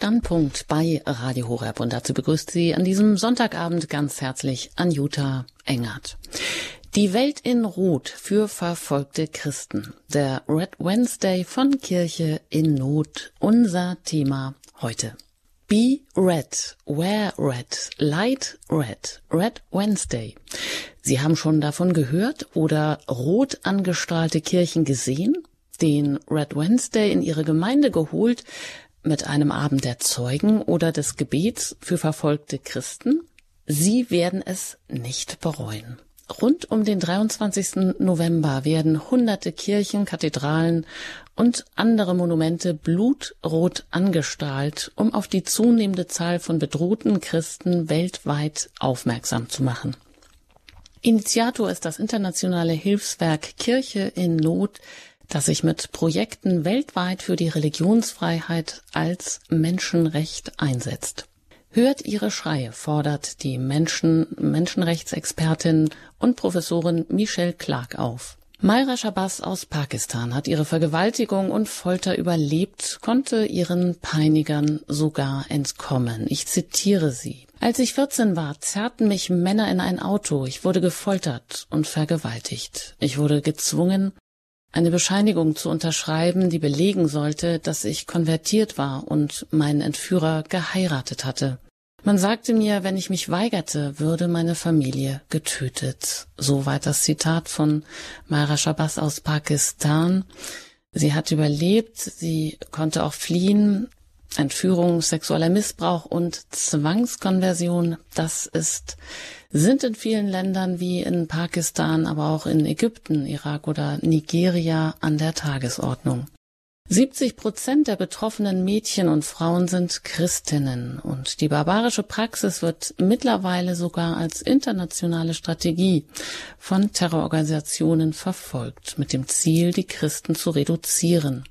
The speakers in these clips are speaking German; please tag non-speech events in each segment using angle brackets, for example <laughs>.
Standpunkt bei Radio Horeb und dazu begrüßt Sie an diesem Sonntagabend ganz herzlich Anjuta Engert. Die Welt in Rot für verfolgte Christen. Der Red Wednesday von Kirche in Not. Unser Thema heute. Be Red, Wear Red, Light Red, Red Wednesday. Sie haben schon davon gehört oder rot angestrahlte Kirchen gesehen? Den Red Wednesday in ihre Gemeinde geholt, mit einem Abend der Zeugen oder des Gebets für verfolgte Christen? Sie werden es nicht bereuen. Rund um den 23. November werden hunderte Kirchen, Kathedralen und andere Monumente blutrot angestrahlt, um auf die zunehmende Zahl von bedrohten Christen weltweit aufmerksam zu machen. Initiator ist das internationale Hilfswerk Kirche in Not, das sich mit Projekten weltweit für die Religionsfreiheit als Menschenrecht einsetzt. Hört ihre Schreie, fordert die Menschen, Menschenrechtsexpertin und Professorin Michelle Clark auf. Mayra Shabazz aus Pakistan hat ihre Vergewaltigung und Folter überlebt, konnte ihren Peinigern sogar entkommen. Ich zitiere sie. Als ich 14 war, zerrten mich Männer in ein Auto. Ich wurde gefoltert und vergewaltigt. Ich wurde gezwungen, eine Bescheinigung zu unterschreiben, die belegen sollte, dass ich konvertiert war und meinen Entführer geheiratet hatte. Man sagte mir, wenn ich mich weigerte, würde meine Familie getötet. Soweit das Zitat von Mara Shabazz aus Pakistan. Sie hat überlebt, sie konnte auch fliehen. Entführung, sexueller Missbrauch und Zwangskonversion, das ist sind in vielen Ländern wie in Pakistan, aber auch in Ägypten, Irak oder Nigeria an der Tagesordnung. 70 Prozent der betroffenen Mädchen und Frauen sind Christinnen und die barbarische Praxis wird mittlerweile sogar als internationale Strategie von Terrororganisationen verfolgt, mit dem Ziel, die Christen zu reduzieren.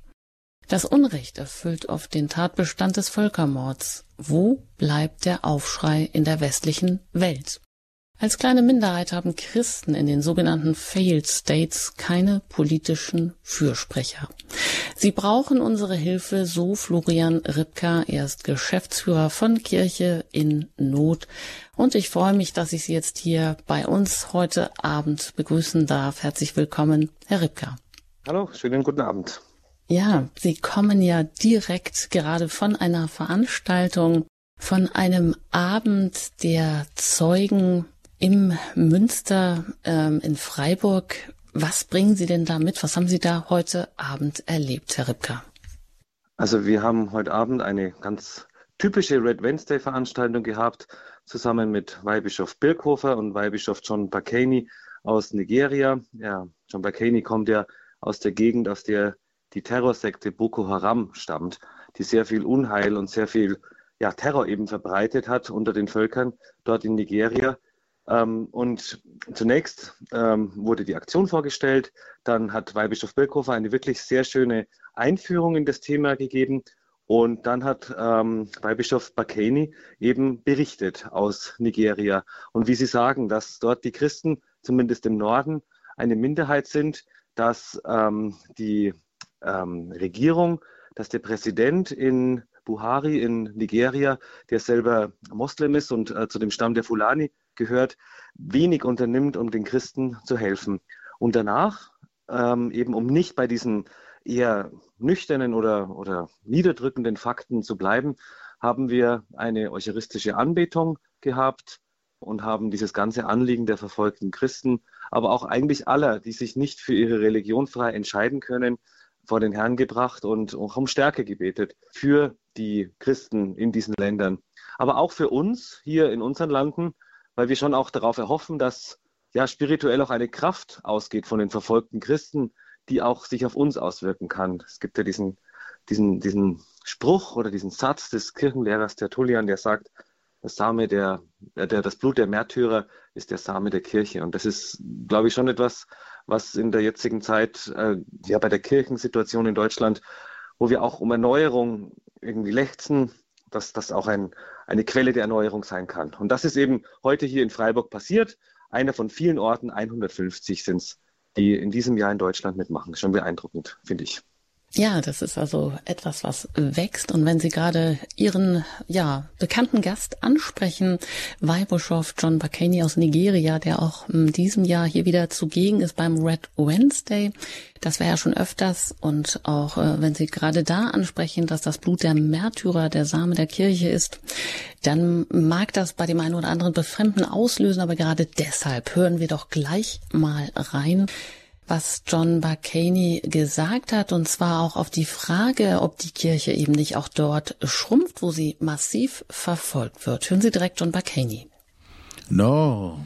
Das Unrecht erfüllt oft den Tatbestand des Völkermords. Wo bleibt der Aufschrei in der westlichen Welt? Als kleine Minderheit haben Christen in den sogenannten Failed States keine politischen Fürsprecher. Sie brauchen unsere Hilfe, so Florian Ripka. Er ist Geschäftsführer von Kirche in Not. Und ich freue mich, dass ich Sie jetzt hier bei uns heute Abend begrüßen darf. Herzlich willkommen, Herr Ripka. Hallo, schönen guten Abend. Ja, Sie kommen ja direkt gerade von einer Veranstaltung, von einem Abend der Zeugen im Münster ähm, in Freiburg. Was bringen Sie denn da mit? Was haben Sie da heute Abend erlebt, Herr Ripka? Also wir haben heute Abend eine ganz typische Red Wednesday Veranstaltung gehabt, zusammen mit Weihbischof Birkhofer und Weihbischof John Bakani aus Nigeria. Ja, John Bakani kommt ja aus der Gegend, aus der die Terrorsekte Boko Haram stammt, die sehr viel Unheil und sehr viel ja, Terror eben verbreitet hat unter den Völkern dort in Nigeria. Ähm, und zunächst ähm, wurde die Aktion vorgestellt, dann hat Weihbischof Birkhofer eine wirklich sehr schöne Einführung in das Thema gegeben und dann hat ähm, Weihbischof Bakeni eben berichtet aus Nigeria. Und wie Sie sagen, dass dort die Christen, zumindest im Norden, eine Minderheit sind, dass ähm, die ähm, Regierung, dass der Präsident in Buhari in Nigeria, der selber Moslem ist und äh, zu dem Stamm der Fulani gehört, wenig unternimmt, um den Christen zu helfen. Und danach, ähm, eben um nicht bei diesen eher nüchternen oder, oder niederdrückenden Fakten zu bleiben, haben wir eine eucharistische Anbetung gehabt und haben dieses ganze Anliegen der verfolgten Christen, aber auch eigentlich aller, die sich nicht für ihre Religion frei entscheiden können, vor den Herrn gebracht und auch um Stärke gebetet für die Christen in diesen Ländern. Aber auch für uns hier in unseren Landen, weil wir schon auch darauf erhoffen, dass ja spirituell auch eine Kraft ausgeht von den verfolgten Christen, die auch sich auf uns auswirken kann. Es gibt ja diesen, diesen, diesen Spruch oder diesen Satz des Kirchenlehrers Tertullian, der sagt, das Same der, der, das Blut der Märtyrer ist der Same der Kirche. Und das ist, glaube ich, schon etwas, was in der jetzigen Zeit, äh, ja, bei der Kirchensituation in Deutschland, wo wir auch um Erneuerung irgendwie lechzen, dass das auch ein, eine Quelle der Erneuerung sein kann. Und das ist eben heute hier in Freiburg passiert. Einer von vielen Orten, 150 sind es, die in diesem Jahr in Deutschland mitmachen. Schon beeindruckend, finde ich. Ja, das ist also etwas, was wächst. Und wenn Sie gerade Ihren, ja, bekannten Gast ansprechen, Weihbischof John Bakani aus Nigeria, der auch in diesem Jahr hier wieder zugegen ist beim Red Wednesday. Das wäre ja schon öfters. Und auch äh, wenn Sie gerade da ansprechen, dass das Blut der Märtyrer der Same der Kirche ist, dann mag das bei dem einen oder anderen Befremden auslösen. Aber gerade deshalb hören wir doch gleich mal rein was John Barcaney gesagt hat, und zwar auch auf die Frage, ob die Kirche eben nicht auch dort schrumpft, wo sie massiv verfolgt wird. Hören Sie direkt John Barcaney. No,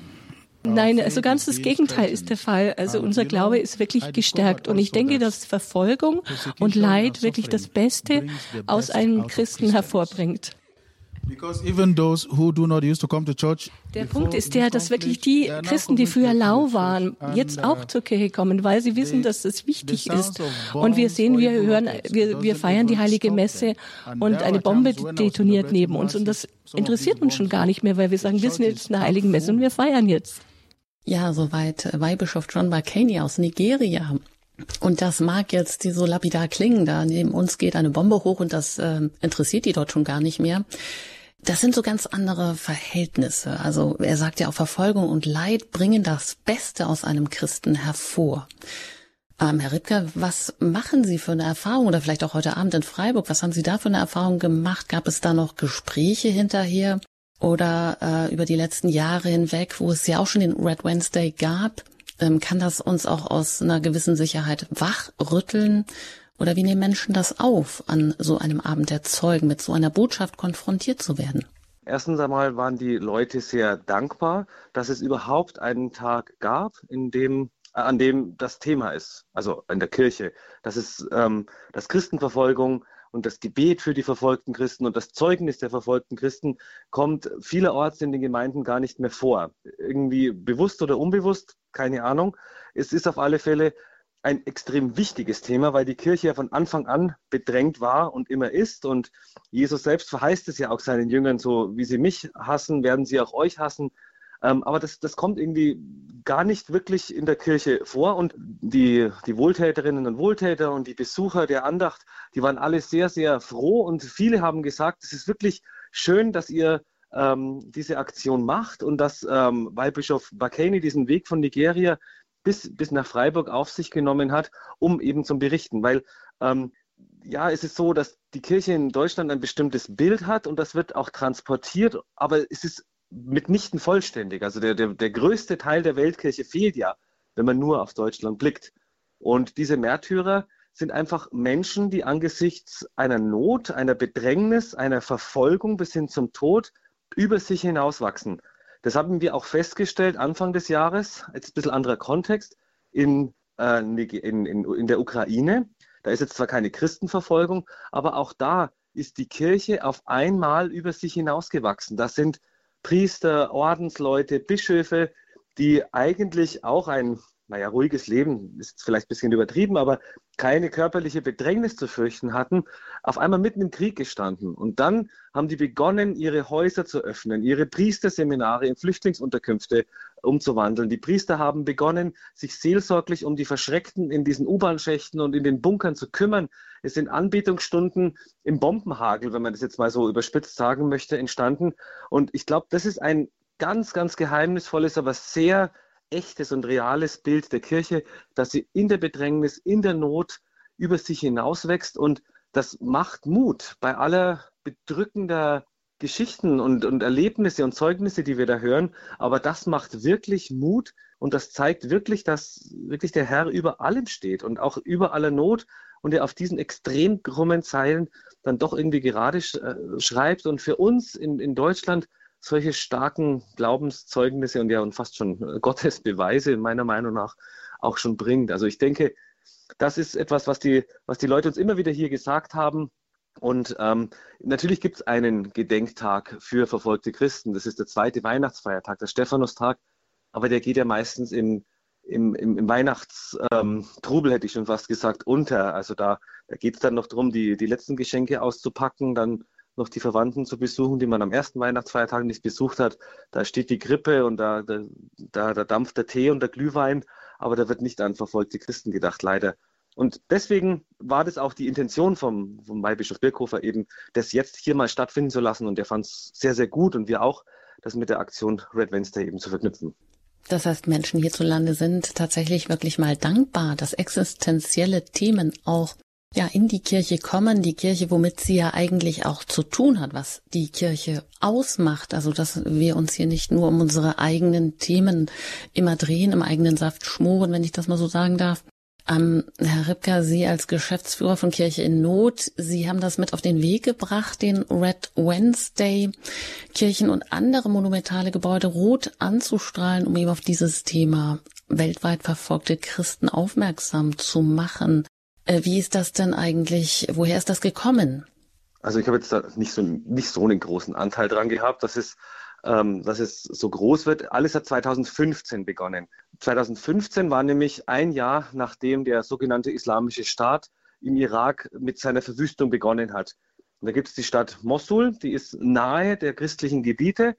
Nein, also ganz das Gegenteil ist der Fall. Also unser Glaube ist wirklich gestärkt. Und ich denke, dass Verfolgung und Leid wirklich das Beste aus einem Christen hervorbringt. Der Punkt ist der, dass wirklich die Christen, die früher lau waren, jetzt auch uh, zur Kirche kommen, weil sie wissen, dass es wichtig ist. Und wir sehen, wir hören, wir, wir feiern die heilige Messe und eine Bombe detoniert neben uns. Und das interessiert uns schon gar nicht mehr, weil wir sagen, wir sind jetzt in der heiligen Messe und wir feiern jetzt. Ja, soweit Weihbischof John Barkaney aus Nigeria. Und das mag jetzt die so lapidar klingen, da neben uns geht eine Bombe hoch und das äh, interessiert die dort schon gar nicht mehr. Das sind so ganz andere Verhältnisse. Also er sagt ja auch, Verfolgung und Leid bringen das Beste aus einem Christen hervor. Ähm, Herr Ripke, was machen Sie für eine Erfahrung oder vielleicht auch heute Abend in Freiburg? Was haben Sie da für eine Erfahrung gemacht? Gab es da noch Gespräche hinterher oder äh, über die letzten Jahre hinweg, wo es ja auch schon den Red Wednesday gab? Ähm, kann das uns auch aus einer gewissen Sicherheit wachrütteln? Oder wie nehmen Menschen das auf, an so einem Abend der Zeugen mit so einer Botschaft konfrontiert zu werden? Erstens einmal waren die Leute sehr dankbar, dass es überhaupt einen Tag gab, in dem, äh, an dem das Thema ist, also in der Kirche. Das ist ähm, das Christenverfolgung und das Gebet für die verfolgten Christen und das Zeugnis der verfolgten Christen kommt vielerorts in den Gemeinden gar nicht mehr vor. Irgendwie bewusst oder unbewusst, keine Ahnung. Es ist auf alle Fälle ein extrem wichtiges Thema, weil die Kirche ja von Anfang an bedrängt war und immer ist. Und Jesus selbst verheißt es ja auch seinen Jüngern, so wie sie mich hassen, werden sie auch euch hassen. Ähm, aber das, das kommt irgendwie gar nicht wirklich in der Kirche vor. Und die, die Wohltäterinnen und Wohltäter und die Besucher der Andacht, die waren alle sehr, sehr froh. Und viele haben gesagt, es ist wirklich schön, dass ihr ähm, diese Aktion macht und dass ähm, Weihbischof Bakani diesen Weg von Nigeria bis, bis nach Freiburg auf sich genommen hat, um eben zum Berichten. Weil ähm, ja, es ist so, dass die Kirche in Deutschland ein bestimmtes Bild hat und das wird auch transportiert, aber es ist mitnichten vollständig. Also der, der, der größte Teil der Weltkirche fehlt ja, wenn man nur auf Deutschland blickt. Und diese Märtyrer sind einfach Menschen, die angesichts einer Not, einer Bedrängnis, einer Verfolgung bis hin zum Tod über sich hinauswachsen. Das haben wir auch festgestellt Anfang des Jahres, jetzt ein bisschen anderer Kontext, in, äh, in, in, in der Ukraine. Da ist jetzt zwar keine Christenverfolgung, aber auch da ist die Kirche auf einmal über sich hinausgewachsen. Das sind Priester, Ordensleute, Bischöfe, die eigentlich auch ein naja, ruhiges Leben ist vielleicht ein bisschen übertrieben, aber keine körperliche Bedrängnis zu fürchten hatten, auf einmal mitten im Krieg gestanden. Und dann haben die begonnen, ihre Häuser zu öffnen, ihre Priesterseminare in Flüchtlingsunterkünfte umzuwandeln. Die Priester haben begonnen, sich seelsorglich um die Verschreckten in diesen U-Bahn-Schächten und in den Bunkern zu kümmern. Es sind Anbetungsstunden im Bombenhagel, wenn man das jetzt mal so überspitzt sagen möchte, entstanden. Und ich glaube, das ist ein ganz, ganz geheimnisvolles, aber sehr echtes und reales Bild der Kirche, dass sie in der Bedrängnis, in der Not über sich hinauswächst und das macht Mut bei aller bedrückender Geschichten und, und Erlebnisse und Zeugnisse, die wir da hören. Aber das macht wirklich Mut und das zeigt wirklich, dass wirklich der Herr über allem steht und auch über aller Not und er auf diesen extrem krummen Zeilen dann doch irgendwie gerade äh, schreibt. Und für uns in, in Deutschland solche starken Glaubenszeugnisse und ja und fast schon äh, Gottesbeweise meiner Meinung nach auch schon bringt. Also ich denke, das ist etwas, was die, was die Leute uns immer wieder hier gesagt haben. Und ähm, natürlich gibt es einen Gedenktag für verfolgte Christen. Das ist der zweite Weihnachtsfeiertag, der Stephanustag. Aber der geht ja meistens im, im, im, im Weihnachtstrubel, ähm, hätte ich schon fast gesagt, unter. Also da, da geht es dann noch darum, die, die letzten Geschenke auszupacken. Dann noch die Verwandten zu besuchen, die man am ersten Weihnachtsfeiertag nicht besucht hat. Da steht die Krippe und da, da, da, dampft der Tee und der Glühwein, aber da wird nicht an verfolgte Christen gedacht, leider. Und deswegen war das auch die Intention vom, vom Weihbischof Birkhofer eben, das jetzt hier mal stattfinden zu lassen. Und der fand es sehr, sehr gut und wir auch, das mit der Aktion Red Wednesday eben zu verknüpfen. Das heißt, Menschen hierzulande sind tatsächlich wirklich mal dankbar, dass existenzielle Themen auch ja in die Kirche kommen, die Kirche, womit sie ja eigentlich auch zu tun hat, was die Kirche ausmacht, also dass wir uns hier nicht nur um unsere eigenen Themen immer drehen, im eigenen Saft schmoren, wenn ich das mal so sagen darf. Ähm, Herr Ripka, Sie als Geschäftsführer von Kirche in Not, Sie haben das mit auf den Weg gebracht, den Red Wednesday, Kirchen und andere monumentale Gebäude rot anzustrahlen, um eben auf dieses Thema weltweit verfolgte Christen aufmerksam zu machen. Äh, wie ist das denn eigentlich? Woher ist das gekommen? Also ich habe jetzt da nicht so, nicht so einen großen Anteil dran gehabt, dass es, ähm, dass es so groß wird. Alles hat 2015 begonnen. 2015 war nämlich ein Jahr, nachdem der sogenannte Islamische Staat im Irak mit seiner Verwüstung begonnen hat. Und da gibt es die Stadt Mosul, die ist nahe der christlichen Gebiete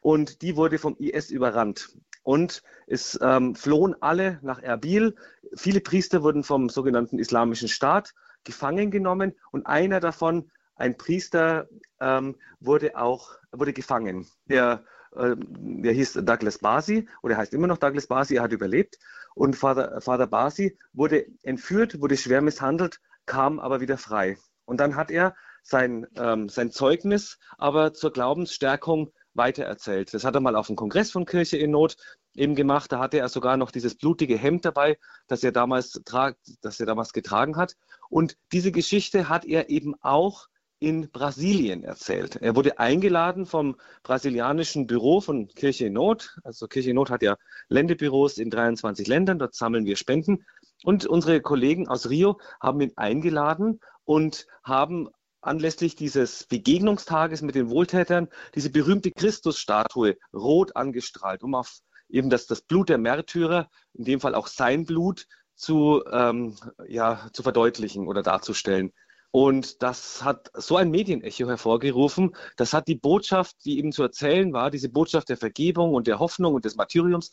und die wurde vom IS überrannt. Und es ähm, flohen alle nach Erbil. Viele Priester wurden vom sogenannten Islamischen Staat gefangen genommen und einer davon, ein Priester, ähm, wurde auch wurde gefangen. Der, äh, der hieß Douglas Basi oder heißt immer noch Douglas Basi. Er hat überlebt und Vater, Vater Basi wurde entführt, wurde schwer misshandelt, kam aber wieder frei. Und dann hat er sein, ähm, sein Zeugnis aber zur Glaubensstärkung weitererzählt. Das hat er mal auf dem Kongress von Kirche in Not eben gemacht. Da hatte er sogar noch dieses blutige Hemd dabei, das er damals, das er damals getragen hat. Und diese Geschichte hat er eben auch in Brasilien erzählt. Er wurde eingeladen vom brasilianischen Büro von Kirche in Not. Also Kirche in Not hat ja Ländebüros in 23 Ländern, dort sammeln wir Spenden. Und unsere Kollegen aus Rio haben ihn eingeladen und haben anlässlich dieses Begegnungstages mit den Wohltätern diese berühmte Christusstatue rot angestrahlt, um auf eben das, das Blut der Märtyrer, in dem Fall auch sein Blut, zu, ähm, ja, zu verdeutlichen oder darzustellen. Und das hat so ein Medienecho hervorgerufen. Das hat die Botschaft, die eben zu erzählen war, diese Botschaft der Vergebung und der Hoffnung und des Martyriums,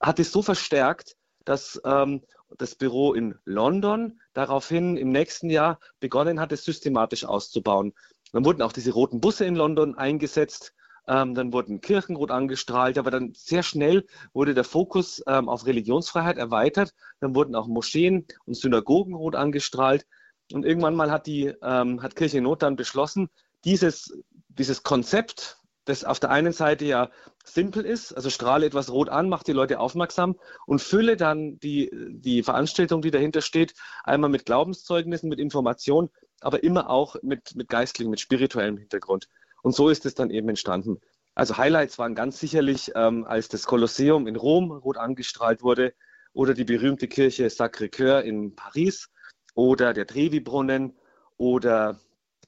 hat es so verstärkt, dass ähm, das Büro in London daraufhin im nächsten Jahr begonnen hat, es systematisch auszubauen. Dann wurden auch diese roten Busse in London eingesetzt. Ähm, dann wurden Kirchen rot angestrahlt, aber dann sehr schnell wurde der Fokus ähm, auf Religionsfreiheit erweitert. Dann wurden auch Moscheen und Synagogen rot angestrahlt. Und irgendwann mal hat die ähm, hat Kirche Not dann beschlossen, dieses, dieses Konzept das auf der einen Seite ja simpel ist, also strahle etwas rot an, mache die Leute aufmerksam und fülle dann die, die Veranstaltung, die dahinter steht, einmal mit Glaubenszeugnissen, mit Information, aber immer auch mit, mit geistlichem, mit spirituellem Hintergrund. Und so ist es dann eben entstanden. Also Highlights waren ganz sicherlich, ähm, als das Kolosseum in Rom rot angestrahlt wurde oder die berühmte Kirche Sacré-Cœur in Paris oder der Trevi-Brunnen oder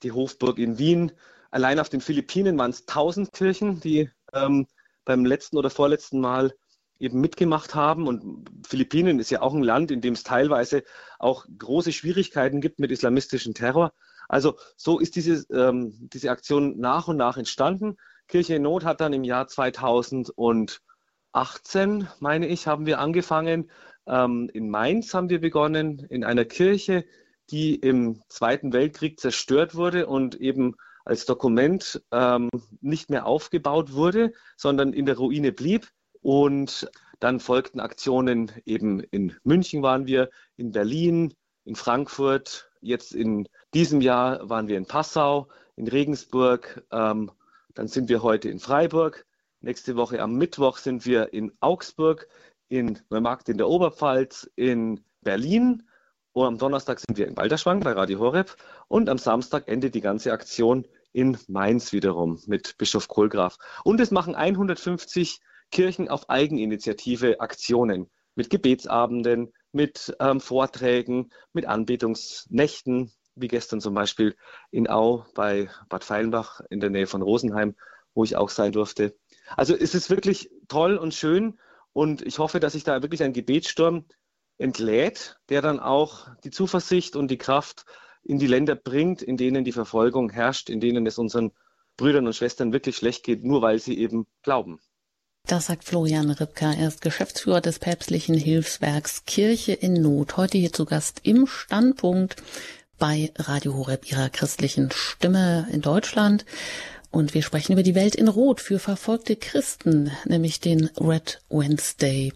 die Hofburg in Wien Allein auf den Philippinen waren es 1000 Kirchen, die ähm, beim letzten oder vorletzten Mal eben mitgemacht haben. Und Philippinen ist ja auch ein Land, in dem es teilweise auch große Schwierigkeiten gibt mit islamistischem Terror. Also so ist diese, ähm, diese Aktion nach und nach entstanden. Kirche in Not hat dann im Jahr 2018, meine ich, haben wir angefangen. Ähm, in Mainz haben wir begonnen, in einer Kirche, die im Zweiten Weltkrieg zerstört wurde und eben als Dokument ähm, nicht mehr aufgebaut wurde, sondern in der Ruine blieb. Und dann folgten Aktionen eben in München waren wir, in Berlin, in Frankfurt. Jetzt in diesem Jahr waren wir in Passau, in Regensburg. Ähm, dann sind wir heute in Freiburg. Nächste Woche am Mittwoch sind wir in Augsburg, in Neumarkt in der Oberpfalz, in Berlin und am Donnerstag sind wir in Balderschwang bei Radio Horeb und am Samstag endet die ganze Aktion in Mainz wiederum mit Bischof Kohlgraf. Und es machen 150 Kirchen auf Eigeninitiative Aktionen mit Gebetsabenden, mit ähm, Vorträgen, mit Anbetungsnächten, wie gestern zum Beispiel in Au bei Bad Feilenbach in der Nähe von Rosenheim, wo ich auch sein durfte. Also es ist wirklich toll und schön und ich hoffe, dass sich da wirklich ein Gebetssturm entlädt, der dann auch die Zuversicht und die Kraft in die Länder bringt, in denen die Verfolgung herrscht, in denen es unseren Brüdern und Schwestern wirklich schlecht geht, nur weil sie eben glauben. Das sagt Florian Ripka. Er ist Geschäftsführer des päpstlichen Hilfswerks Kirche in Not. Heute hier zu Gast im Standpunkt bei Radio Horeb, ihrer christlichen Stimme in Deutschland. Und wir sprechen über die Welt in Rot für verfolgte Christen, nämlich den Red Wednesday,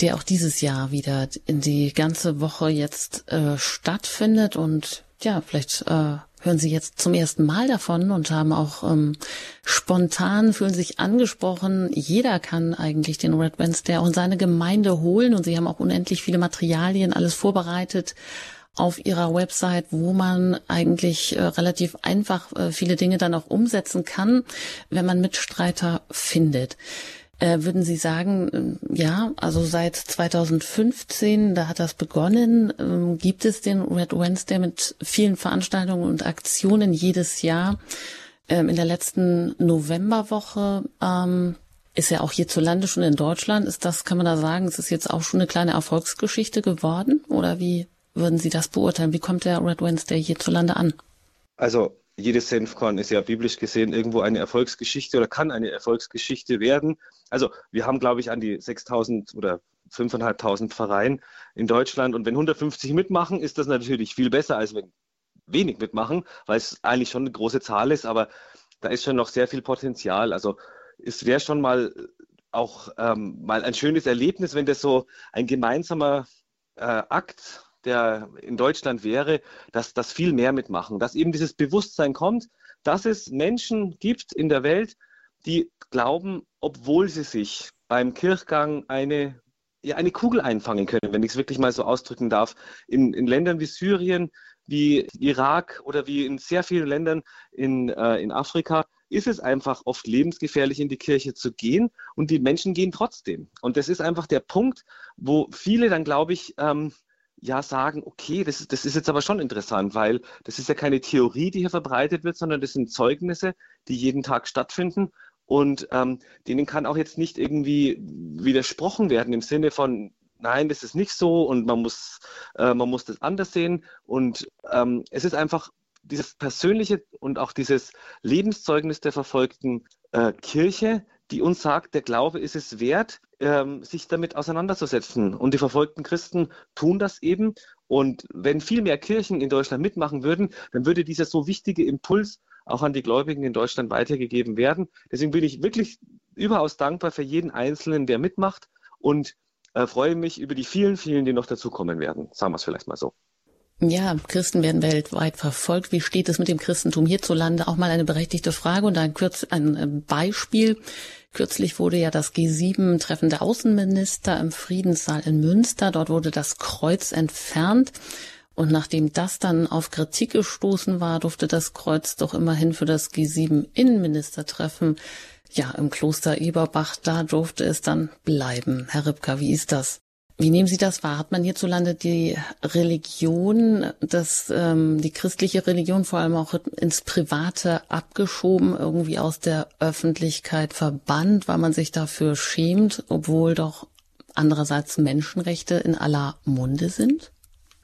der auch dieses Jahr wieder in die ganze Woche jetzt äh, stattfindet. Und ja, vielleicht äh, hören Sie jetzt zum ersten Mal davon und haben auch ähm, spontan, fühlen sich angesprochen. Jeder kann eigentlich den Red Wednesday auch in seine Gemeinde holen und Sie haben auch unendlich viele Materialien, alles vorbereitet auf ihrer Website, wo man eigentlich äh, relativ einfach äh, viele Dinge dann auch umsetzen kann, wenn man Mitstreiter findet. Äh, würden Sie sagen, äh, ja, also seit 2015, da hat das begonnen, ähm, gibt es den Red Wednesday mit vielen Veranstaltungen und Aktionen jedes Jahr. Ähm, in der letzten Novemberwoche ähm, ist ja auch hierzulande schon in Deutschland. Ist das, kann man da sagen, es ist jetzt auch schon eine kleine Erfolgsgeschichte geworden? Oder wie würden Sie das beurteilen? Wie kommt der Red Wednesday hierzulande an? Also jedes Senfkorn ist ja biblisch gesehen irgendwo eine Erfolgsgeschichte oder kann eine Erfolgsgeschichte werden. Also wir haben, glaube ich, an die 6.000 oder 5.500 Vereine in Deutschland und wenn 150 mitmachen, ist das natürlich viel besser, als wenn wenig mitmachen, weil es eigentlich schon eine große Zahl ist, aber da ist schon noch sehr viel Potenzial. Also es wäre schon mal auch ähm, mal ein schönes Erlebnis, wenn das so ein gemeinsamer äh, Akt der in Deutschland wäre, dass das viel mehr mitmachen, dass eben dieses Bewusstsein kommt, dass es Menschen gibt in der Welt, die glauben, obwohl sie sich beim Kirchgang eine, ja, eine Kugel einfangen können, wenn ich es wirklich mal so ausdrücken darf, in, in Ländern wie Syrien, wie Irak oder wie in sehr vielen Ländern in, äh, in Afrika, ist es einfach oft lebensgefährlich, in die Kirche zu gehen und die Menschen gehen trotzdem. Und das ist einfach der Punkt, wo viele dann, glaube ich, ähm, ja sagen, okay, das ist, das ist jetzt aber schon interessant, weil das ist ja keine Theorie, die hier verbreitet wird, sondern das sind Zeugnisse, die jeden Tag stattfinden und ähm, denen kann auch jetzt nicht irgendwie widersprochen werden im Sinne von, nein, das ist nicht so und man muss, äh, man muss das anders sehen. Und ähm, es ist einfach dieses persönliche und auch dieses Lebenszeugnis der verfolgten äh, Kirche, die uns sagt, der Glaube ist es wert, ähm, sich damit auseinanderzusetzen. Und die verfolgten Christen tun das eben. Und wenn viel mehr Kirchen in Deutschland mitmachen würden, dann würde dieser so wichtige Impuls auch an die Gläubigen in Deutschland weitergegeben werden. Deswegen bin ich wirklich überaus dankbar für jeden Einzelnen, der mitmacht und äh, freue mich über die vielen, vielen, die noch dazukommen werden. Sagen wir es vielleicht mal so. Ja, Christen werden weltweit verfolgt. Wie steht es mit dem Christentum hierzulande? Auch mal eine berechtigte Frage und ein, kurz, ein äh, Beispiel. Kürzlich wurde ja das G7-Treffen der Außenminister im Friedenssaal in Münster. Dort wurde das Kreuz entfernt. Und nachdem das dann auf Kritik gestoßen war, durfte das Kreuz doch immerhin für das G7-Innenministertreffen ja im Kloster Eberbach, da durfte es dann bleiben. Herr Ripka, wie ist das? Wie nehmen Sie das wahr? Hat man hierzulande die Religion, das, ähm, die christliche Religion vor allem auch ins Private abgeschoben, irgendwie aus der Öffentlichkeit verbannt, weil man sich dafür schämt, obwohl doch andererseits Menschenrechte in aller Munde sind?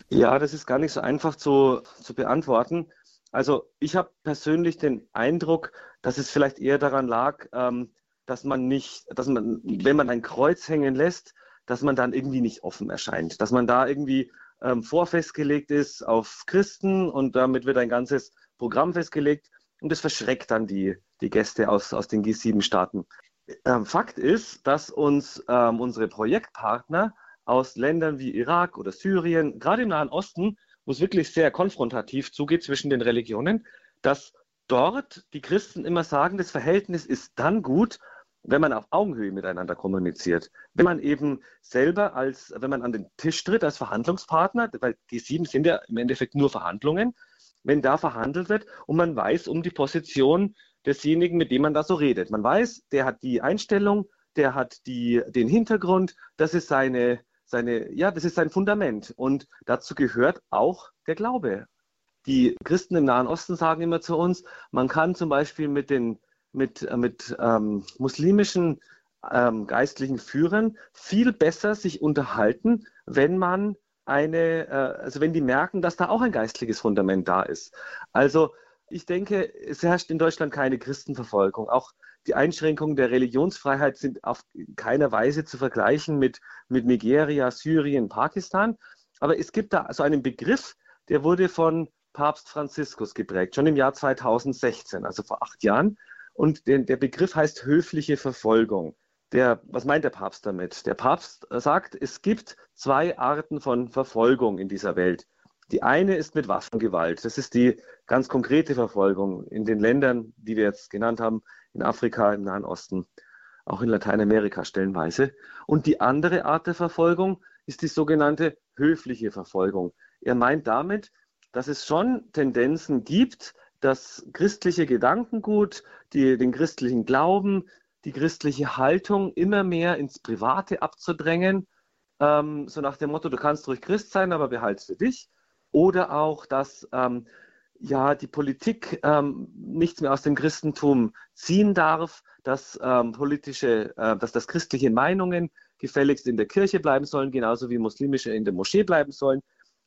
Ja, das ist gar nicht so einfach zu, zu beantworten. Also ich habe persönlich den Eindruck, dass es vielleicht eher daran lag, ähm, dass man nicht, dass man, wenn man ein Kreuz hängen lässt, dass man dann irgendwie nicht offen erscheint, dass man da irgendwie ähm, vorfestgelegt ist auf Christen und damit wird ein ganzes Programm festgelegt und das verschreckt dann die, die Gäste aus, aus den G7-Staaten. Ähm, Fakt ist, dass uns ähm, unsere Projektpartner aus Ländern wie Irak oder Syrien, gerade im Nahen Osten, wo es wirklich sehr konfrontativ zugeht zwischen den Religionen, dass dort die Christen immer sagen, das Verhältnis ist dann gut, wenn man auf Augenhöhe miteinander kommuniziert, wenn man eben selber als, wenn man an den Tisch tritt als Verhandlungspartner, weil die sieben sind ja im Endeffekt nur Verhandlungen, wenn da verhandelt wird und man weiß um die Position desjenigen, mit dem man da so redet. Man weiß, der hat die Einstellung, der hat die, den Hintergrund, das ist seine, seine, ja, das ist sein Fundament. Und dazu gehört auch der Glaube. Die Christen im Nahen Osten sagen immer zu uns, man kann zum Beispiel mit den mit, äh, mit ähm, muslimischen ähm, geistlichen Führern viel besser sich unterhalten, wenn man eine, äh, also wenn die merken, dass da auch ein geistliches Fundament da ist. Also ich denke, es herrscht in Deutschland keine Christenverfolgung. Auch die Einschränkungen der Religionsfreiheit sind auf keiner Weise zu vergleichen mit, mit Nigeria, Syrien, Pakistan. Aber es gibt da so einen Begriff, der wurde von Papst Franziskus geprägt, schon im Jahr 2016, also vor acht Jahren. Und der, der Begriff heißt höfliche Verfolgung. Der, was meint der Papst damit? Der Papst sagt, es gibt zwei Arten von Verfolgung in dieser Welt. Die eine ist mit Waffengewalt. Das ist die ganz konkrete Verfolgung in den Ländern, die wir jetzt genannt haben, in Afrika, im Nahen Osten, auch in Lateinamerika stellenweise. Und die andere Art der Verfolgung ist die sogenannte höfliche Verfolgung. Er meint damit, dass es schon Tendenzen gibt, das christliche Gedankengut, die, den christlichen Glauben, die christliche Haltung immer mehr ins Private abzudrängen. Ähm, so nach dem Motto, du kannst ruhig Christ sein, aber behalte für dich. Oder auch, dass ähm, ja die Politik ähm, nichts mehr aus dem Christentum ziehen darf, dass ähm, politische, äh, dass das christliche Meinungen gefälligst in der Kirche bleiben sollen, genauso wie muslimische in der Moschee bleiben sollen.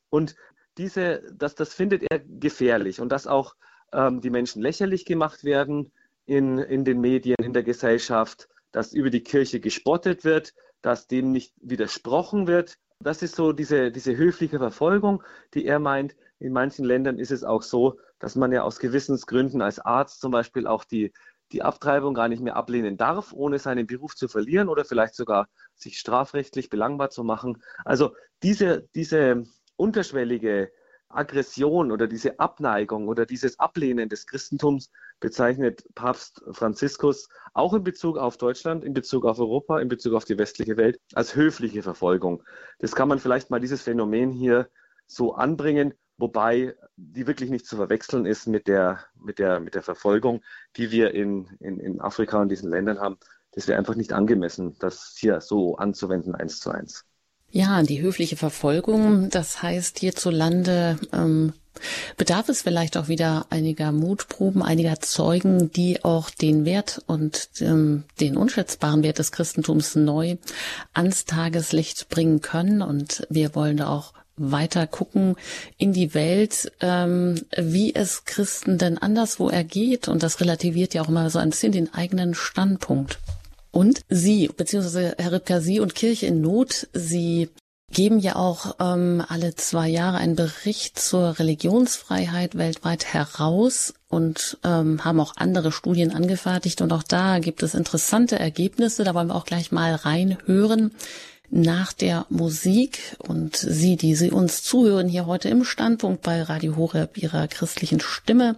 Und diese, das, das findet er gefährlich und dass auch ähm, die Menschen lächerlich gemacht werden in, in den Medien, in der Gesellschaft, dass über die Kirche gespottet wird, dass dem nicht widersprochen wird, das ist so diese, diese höfliche Verfolgung, die er meint. In manchen Ländern ist es auch so, dass man ja aus Gewissensgründen als Arzt zum Beispiel auch die, die Abtreibung gar nicht mehr ablehnen darf, ohne seinen Beruf zu verlieren oder vielleicht sogar sich strafrechtlich belangbar zu machen. Also diese, diese unterschwellige Aggression oder diese Abneigung oder dieses Ablehnen des Christentums bezeichnet Papst Franziskus auch in Bezug auf Deutschland, in Bezug auf Europa, in Bezug auf die westliche Welt als höfliche Verfolgung. Das kann man vielleicht mal dieses Phänomen hier so anbringen, wobei die wirklich nicht zu verwechseln ist mit der, mit der, mit der Verfolgung, die wir in, in, in Afrika und diesen Ländern haben. Das wäre einfach nicht angemessen, das hier so anzuwenden, eins zu eins. Ja, die höfliche Verfolgung, das heißt hierzulande ähm, bedarf es vielleicht auch wieder einiger Mutproben, einiger Zeugen, die auch den Wert und ähm, den unschätzbaren Wert des Christentums neu ans Tageslicht bringen können. Und wir wollen da auch weiter gucken in die Welt, ähm, wie es Christen denn anderswo ergeht. Und das relativiert ja auch immer so ein bisschen den eigenen Standpunkt. Und Sie, beziehungsweise Herr Ripka, Sie und Kirche in Not, Sie geben ja auch ähm, alle zwei Jahre einen Bericht zur Religionsfreiheit weltweit heraus und ähm, haben auch andere Studien angefertigt. Und auch da gibt es interessante Ergebnisse. Da wollen wir auch gleich mal reinhören nach der Musik und Sie, die Sie uns zuhören hier heute im Standpunkt bei Radio Horeb Ihrer christlichen Stimme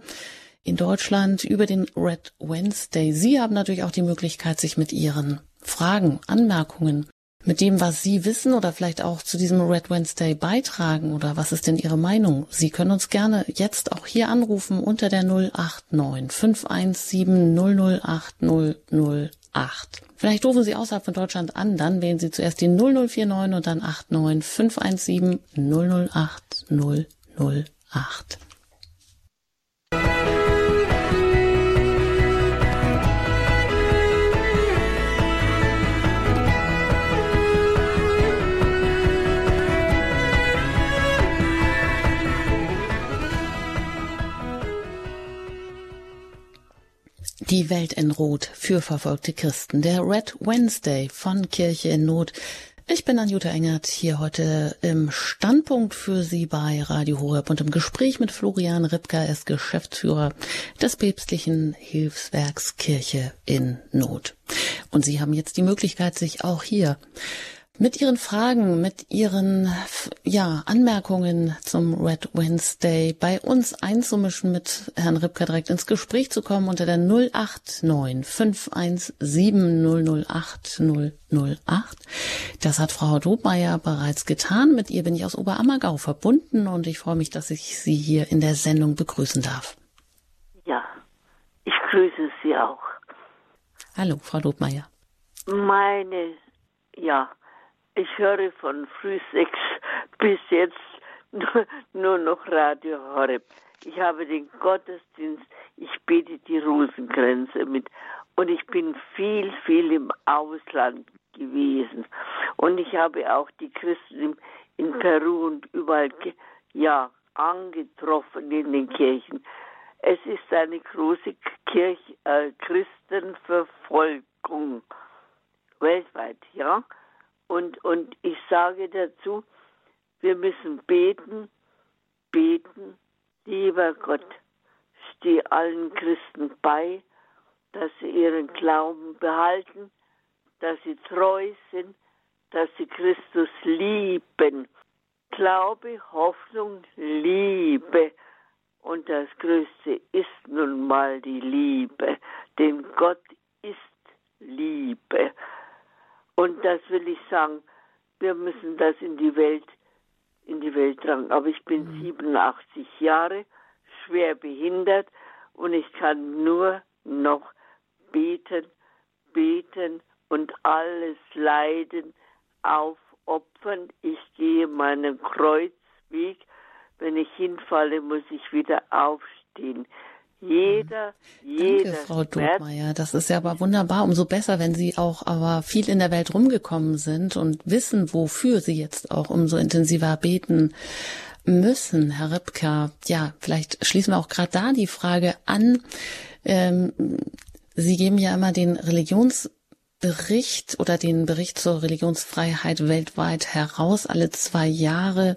in Deutschland über den Red Wednesday. Sie haben natürlich auch die Möglichkeit, sich mit Ihren Fragen, Anmerkungen, mit dem, was Sie wissen oder vielleicht auch zu diesem Red Wednesday beitragen oder was ist denn Ihre Meinung? Sie können uns gerne jetzt auch hier anrufen unter der 089 517 008 008. Vielleicht rufen Sie außerhalb von Deutschland an, dann wählen Sie zuerst die 0049 und dann 89 517 008 008. Die Welt in Rot für verfolgte Christen. Der Red Wednesday von Kirche in Not. Ich bin Anjuta Engert, hier heute im Standpunkt für Sie bei Radio Horeb und im Gespräch mit Florian Ripka, er ist Geschäftsführer des päpstlichen Hilfswerks Kirche in Not. Und Sie haben jetzt die Möglichkeit, sich auch hier mit Ihren Fragen, mit Ihren ja, Anmerkungen zum Red Wednesday bei uns einzumischen, mit Herrn Ripka direkt ins Gespräch zu kommen unter der 089 517 008 008. Das hat Frau Dobmeier bereits getan. Mit ihr bin ich aus Oberammergau verbunden und ich freue mich, dass ich Sie hier in der Sendung begrüßen darf. Ja, ich grüße Sie auch. Hallo, Frau Dobmeier. Meine, ja, ich höre von früh sechs bis jetzt <laughs> nur, noch Radio Horeb. Ich habe den Gottesdienst, ich bete die Rosengrenze mit und ich bin viel, viel im Ausland gewesen. Und ich habe auch die Christen in Peru und überall ja, angetroffen in den Kirchen. Es ist eine große Kirch, äh, Christenverfolgung weltweit, ja. Und, und ich sage dazu, wir müssen beten, beten, lieber Gott, steh allen Christen bei, dass sie ihren Glauben behalten, dass sie treu sind, dass sie Christus lieben. Glaube, Hoffnung, Liebe. Und das Größte ist nun mal die Liebe, denn Gott ist Liebe. Und das will ich sagen, wir müssen das in die Welt, in die Welt tragen. Aber ich bin mhm. 87 Jahre, schwer behindert und ich kann nur noch beten, beten und alles Leiden aufopfern. Ich gehe meinen Kreuzweg. Wenn ich hinfalle, muss ich wieder aufstehen. Jeder, jeder. Danke, Frau Dobmeier. Das ist ja aber wunderbar. Umso besser, wenn Sie auch aber viel in der Welt rumgekommen sind und wissen, wofür Sie jetzt auch umso intensiver beten müssen, Herr Ripka. Ja, vielleicht schließen wir auch gerade da die Frage an. Ähm, Sie geben ja immer den Religionsbericht oder den Bericht zur Religionsfreiheit weltweit heraus, alle zwei Jahre.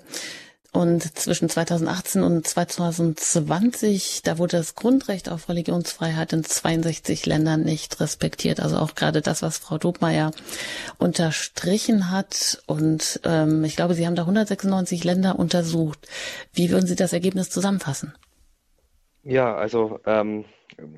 Und zwischen 2018 und 2020, da wurde das Grundrecht auf Religionsfreiheit in 62 Ländern nicht respektiert. Also auch gerade das, was Frau Dobmeier unterstrichen hat. Und ähm, ich glaube, Sie haben da 196 Länder untersucht. Wie würden Sie das Ergebnis zusammenfassen? Ja, also ähm,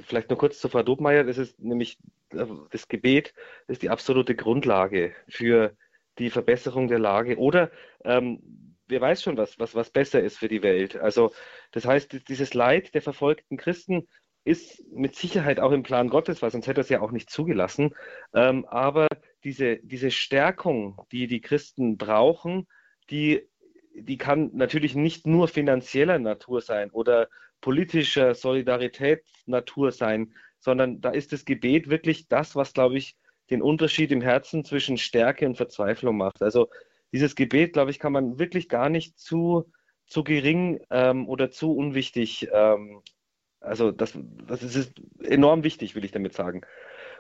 vielleicht nur kurz zu Frau Dobmeier. Das ist nämlich äh, das Gebet ist die absolute Grundlage für die Verbesserung der Lage. Oder ähm, wer weiß schon, was, was, was besser ist für die Welt. Also das heißt, dieses Leid der verfolgten Christen ist mit Sicherheit auch im Plan Gottes, weil sonst hätte er es ja auch nicht zugelassen. Ähm, aber diese, diese Stärkung, die die Christen brauchen, die, die kann natürlich nicht nur finanzieller Natur sein oder politischer Solidaritätsnatur sein, sondern da ist das Gebet wirklich das, was, glaube ich, den Unterschied im Herzen zwischen Stärke und Verzweiflung macht. Also dieses Gebet, glaube ich, kann man wirklich gar nicht zu, zu gering ähm, oder zu unwichtig, ähm, also das, das ist enorm wichtig, will ich damit sagen.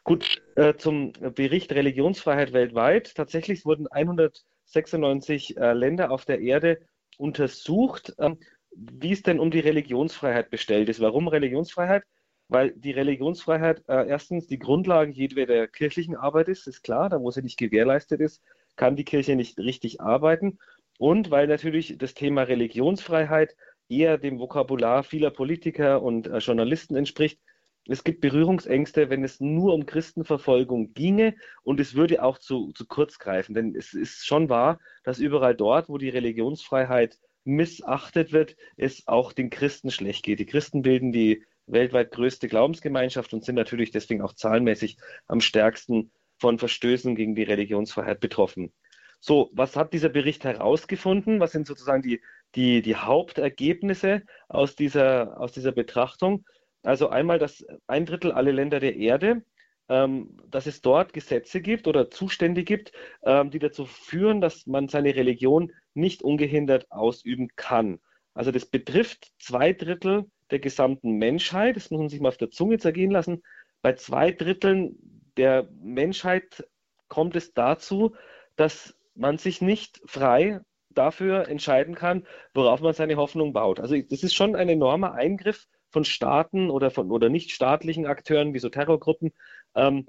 Gut, äh, zum Bericht Religionsfreiheit weltweit. Tatsächlich wurden 196 äh, Länder auf der Erde untersucht, ähm, wie es denn um die Religionsfreiheit bestellt ist. Warum Religionsfreiheit? Weil die Religionsfreiheit äh, erstens die Grundlage jedweder kirchlichen Arbeit ist, ist klar, da wo sie nicht gewährleistet ist, kann die Kirche nicht richtig arbeiten. Und weil natürlich das Thema Religionsfreiheit eher dem Vokabular vieler Politiker und äh, Journalisten entspricht. Es gibt Berührungsängste, wenn es nur um Christenverfolgung ginge und es würde auch zu, zu kurz greifen. Denn es ist schon wahr, dass überall dort, wo die Religionsfreiheit missachtet wird, es auch den Christen schlecht geht. Die Christen bilden die weltweit größte Glaubensgemeinschaft und sind natürlich deswegen auch zahlenmäßig am stärksten von Verstößen gegen die Religionsfreiheit betroffen. So, was hat dieser Bericht herausgefunden? Was sind sozusagen die, die, die Hauptergebnisse aus dieser, aus dieser Betrachtung? Also einmal, dass ein Drittel aller Länder der Erde, ähm, dass es dort Gesetze gibt oder Zustände gibt, ähm, die dazu führen, dass man seine Religion nicht ungehindert ausüben kann. Also das betrifft zwei Drittel der gesamten Menschheit. Das muss man sich mal auf der Zunge zergehen lassen. Bei zwei Dritteln der Menschheit kommt es dazu, dass man sich nicht frei dafür entscheiden kann, worauf man seine Hoffnung baut. Also das ist schon ein enormer Eingriff von Staaten oder von oder nicht staatlichen Akteuren wie so Terrorgruppen, ähm,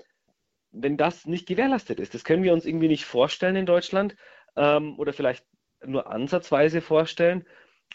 wenn das nicht gewährleistet ist. Das können wir uns irgendwie nicht vorstellen in Deutschland ähm, oder vielleicht nur ansatzweise vorstellen.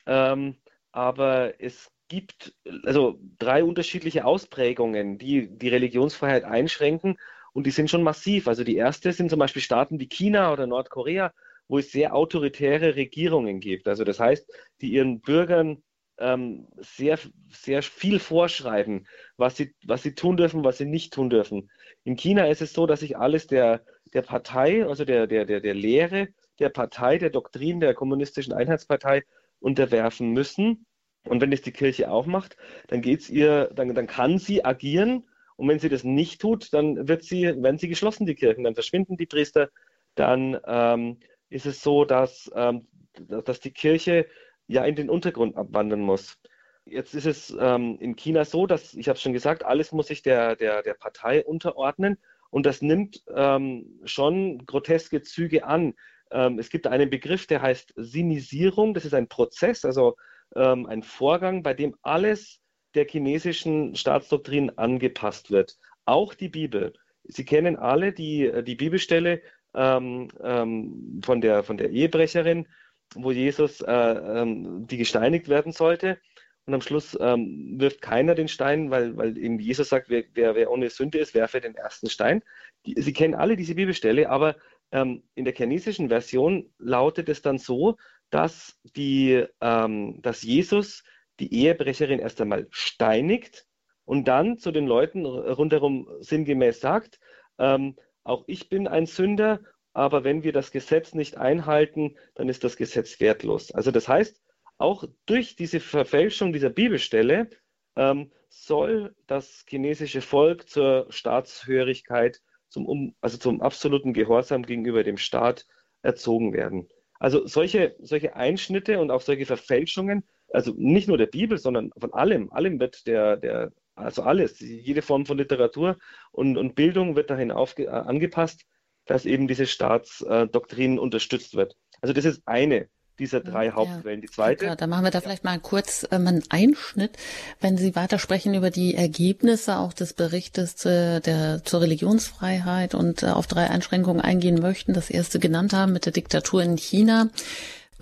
Ähm, aber es gibt also drei unterschiedliche Ausprägungen, die die Religionsfreiheit einschränken und die sind schon massiv. Also die erste sind zum Beispiel Staaten wie China oder Nordkorea, wo es sehr autoritäre Regierungen gibt. Also das heißt, die ihren Bürgern ähm, sehr, sehr viel vorschreiben, was sie, was sie tun dürfen, was sie nicht tun dürfen. In China ist es so, dass sich alles der, der Partei, also der, der, der, der Lehre der Partei, der Doktrin der kommunistischen Einheitspartei unterwerfen müssen. Und wenn es die Kirche auch macht, dann geht's ihr, dann, dann kann sie agieren. Und wenn sie das nicht tut, dann wird sie, werden sie geschlossen, die Kirchen, dann verschwinden die Priester. Dann ähm, ist es so, dass, ähm, dass die Kirche ja in den Untergrund abwandern muss. Jetzt ist es ähm, in China so, dass, ich habe es schon gesagt, alles muss sich der, der, der Partei unterordnen und das nimmt ähm, schon groteske Züge an. Ähm, es gibt einen Begriff, der heißt Sinisierung. Das ist ein Prozess, also ähm, ein Vorgang, bei dem alles der chinesischen Staatsdoktrin angepasst wird. Auch die Bibel. Sie kennen alle die, die Bibelstelle ähm, ähm, von, der, von der Ehebrecherin, wo Jesus äh, ähm, die gesteinigt werden sollte. Und am Schluss ähm, wirft keiner den Stein, weil, weil eben Jesus sagt, wer, wer, wer ohne Sünde ist, werfe den ersten Stein. Die, Sie kennen alle diese Bibelstelle, aber ähm, in der chinesischen Version lautet es dann so, dass, die, ähm, dass Jesus die Ehebrecherin erst einmal steinigt und dann zu den Leuten rundherum sinngemäß sagt, ähm, auch ich bin ein Sünder, aber wenn wir das Gesetz nicht einhalten, dann ist das Gesetz wertlos. Also das heißt, auch durch diese Verfälschung dieser Bibelstelle ähm, soll das chinesische Volk zur Staatshörigkeit, zum, also zum absoluten Gehorsam gegenüber dem Staat erzogen werden. Also solche, solche Einschnitte und auch solche Verfälschungen, also nicht nur der Bibel, sondern von allem, allem wird der, der also alles, jede Form von Literatur und, und Bildung wird dahin aufge, äh, angepasst, dass eben diese Staatsdoktrin unterstützt wird. Also das ist eine dieser drei ja, Hauptquellen. Die zweite. Ja, da machen wir da vielleicht mal kurz ähm, einen Einschnitt, wenn Sie weitersprechen über die Ergebnisse auch des Berichtes äh, der, zur Religionsfreiheit und äh, auf drei Einschränkungen eingehen möchten. Das erste genannt haben mit der Diktatur in China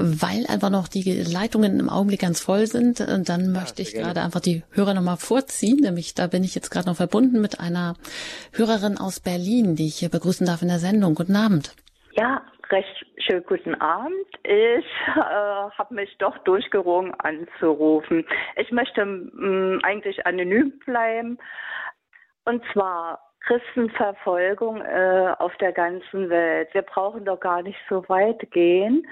weil einfach noch die Leitungen im Augenblick ganz voll sind, äh, dann möchte ich gerade einfach die Hörer nochmal vorziehen. Nämlich, da bin ich jetzt gerade noch verbunden mit einer Hörerin aus Berlin, die ich hier begrüßen darf in der Sendung. Guten Abend. Ja, recht schönen guten Abend. Ich äh, habe mich doch durchgerungen anzurufen. Ich möchte mh, mm, eigentlich anonym bleiben. Und zwar Christenverfolgung äh, auf der ganzen Welt. Wir brauchen doch gar nicht so weit gehen.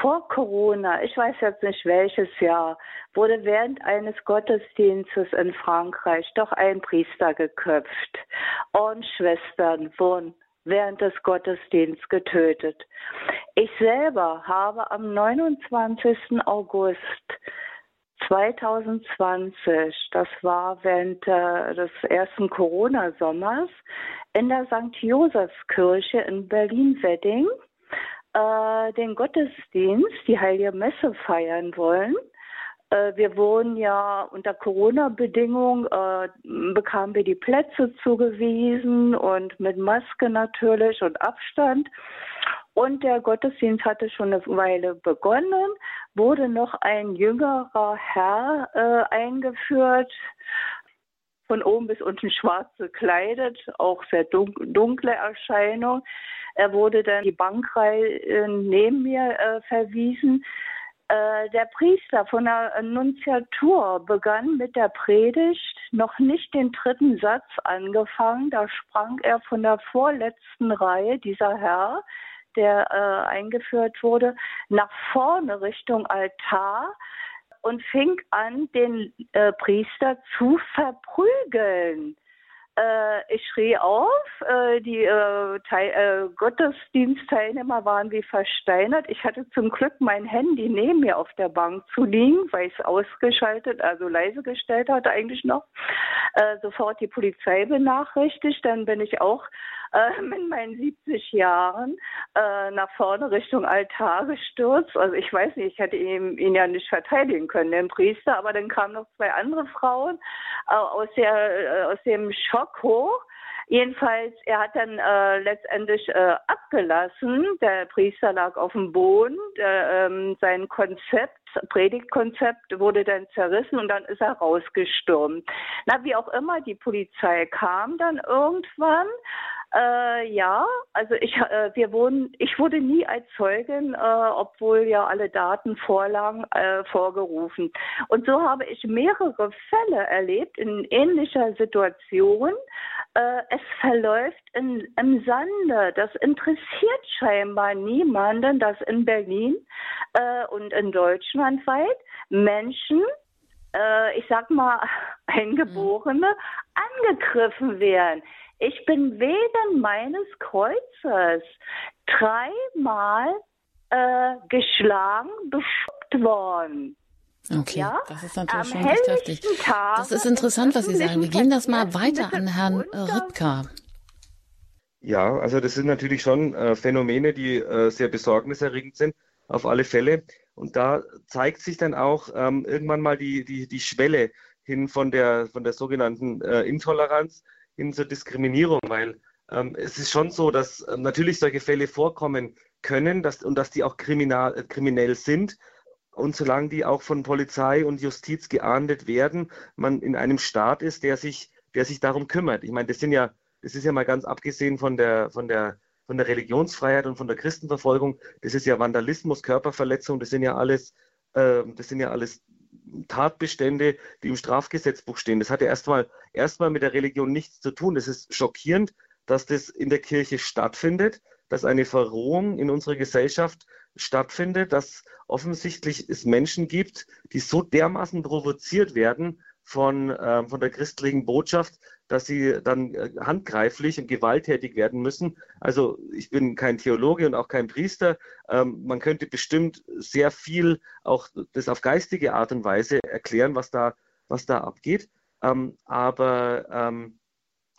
Vor Corona, ich weiß jetzt nicht welches Jahr, wurde während eines Gottesdienstes in Frankreich doch ein Priester geköpft. Und Schwestern wurden während des Gottesdienstes getötet. Ich selber habe am 29. August 2020, das war während äh, des ersten Corona-Sommers, in der St. Josefskirche in Berlin-Wedding äh, den Gottesdienst, die Heilige Messe feiern wollen. Äh, wir wohnen ja unter Corona-Bedingungen, äh, bekamen wir die Plätze zugewiesen und mit Maske natürlich und Abstand. Und der Gottesdienst hatte schon eine Weile begonnen, wurde noch ein jüngerer Herr äh, eingeführt, von oben bis unten schwarz gekleidet, auch sehr dunkle Erscheinung. Er wurde dann die Bankreihe neben mir äh, verwiesen. Äh, der Priester von der Annunziatur begann mit der Predigt, noch nicht den dritten Satz angefangen. Da sprang er von der vorletzten Reihe, dieser Herr, der äh, eingeführt wurde, nach vorne Richtung Altar und fing an, den äh, Priester zu verprügeln. Äh, ich schrie auf, äh, die äh, Gottesdienstteilnehmer waren wie versteinert. Ich hatte zum Glück mein Handy neben mir auf der Bank zu liegen, weil ich es ausgeschaltet, also leise gestellt hatte eigentlich noch. Sofort die Polizei benachrichtigt, dann bin ich auch äh, mit meinen 70 Jahren äh, nach vorne Richtung Altar gestürzt. Also ich weiß nicht, ich hätte ihn, ihn ja nicht verteidigen können, den Priester, aber dann kamen noch zwei andere Frauen äh, aus, der, äh, aus dem Schock hoch. Jedenfalls, er hat dann äh, letztendlich äh, abgelassen. Der Priester lag auf dem Boden. Der, ähm, sein Konzept, Predigtkonzept wurde dann zerrissen und dann ist er rausgestürmt. Na, wie auch immer, die Polizei kam dann irgendwann äh, ja, also ich, äh, wir wurden, ich wurde nie als Zeugin, äh, obwohl ja alle Daten vorlagen, äh, vorgerufen. Und so habe ich mehrere Fälle erlebt in ähnlicher Situation. Äh, es verläuft in, im Sande. Das interessiert scheinbar niemanden, dass in Berlin äh, und in Deutschland weit Menschen ich sag mal, <laughs> Eingeborene angegriffen werden. Ich bin wegen meines Kreuzes dreimal äh, geschlagen, beschuckt worden. Okay, ja? das ist natürlich schon recht heftig. Tage das ist interessant, was Sie sagen. Wir gehen das mal weiter an Herrn Ripka. Ja, also das sind natürlich schon äh, Phänomene, die äh, sehr besorgniserregend sind, auf alle Fälle. Und da zeigt sich dann auch ähm, irgendwann mal die, die, die Schwelle hin von der, von der sogenannten äh, Intoleranz hin zur Diskriminierung, weil ähm, es ist schon so, dass äh, natürlich solche Fälle vorkommen können dass, und dass die auch kriminal, äh, kriminell sind. Und solange die auch von Polizei und Justiz geahndet werden, man in einem Staat ist, der sich, der sich darum kümmert. Ich meine, das sind ja, das ist ja mal ganz abgesehen von der, von der, von der Religionsfreiheit und von der Christenverfolgung, das ist ja Vandalismus, Körperverletzung, das sind ja alles, äh, das sind ja alles Tatbestände, die im Strafgesetzbuch stehen. Das hat ja erstmal erstmal mit der Religion nichts zu tun. Das ist schockierend, dass das in der Kirche stattfindet, dass eine Verrohung in unserer Gesellschaft stattfindet, dass offensichtlich es Menschen gibt, die so dermaßen provoziert werden von, äh, von der christlichen Botschaft, dass sie dann äh, handgreiflich und gewalttätig werden müssen. Also ich bin kein Theologe und auch kein Priester. Ähm, man könnte bestimmt sehr viel auch das auf geistige Art und Weise erklären, was da, was da abgeht. Ähm, aber ähm,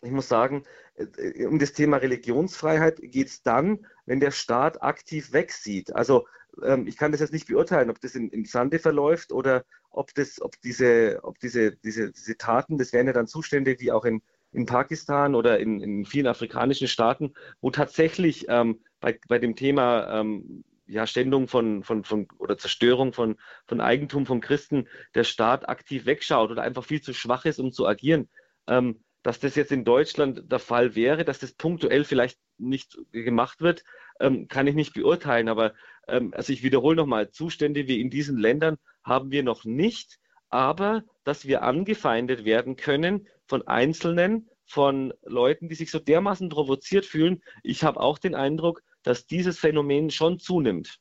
ich muss sagen, äh, um das Thema Religionsfreiheit geht es dann, wenn der Staat aktiv wegsieht. Also ähm, ich kann das jetzt nicht beurteilen, ob das in, im Sande verläuft oder ob das, ob diese, ob diese, diese, diese Taten, das wären ja dann Zustände wie auch in, in Pakistan oder in, in vielen afrikanischen Staaten, wo tatsächlich ähm, bei, bei dem Thema ähm, ja, Ständung von, von, von oder Zerstörung von, von Eigentum von Christen der Staat aktiv wegschaut oder einfach viel zu schwach ist, um zu agieren. Ähm, dass das jetzt in Deutschland der Fall wäre, dass das punktuell vielleicht nicht gemacht wird, ähm, kann ich nicht beurteilen. Aber ähm, also ich wiederhole nochmal, Zustände wie in diesen Ländern haben wir noch nicht, aber dass wir angefeindet werden können von Einzelnen, von Leuten, die sich so dermaßen provoziert fühlen. Ich habe auch den Eindruck, dass dieses Phänomen schon zunimmt.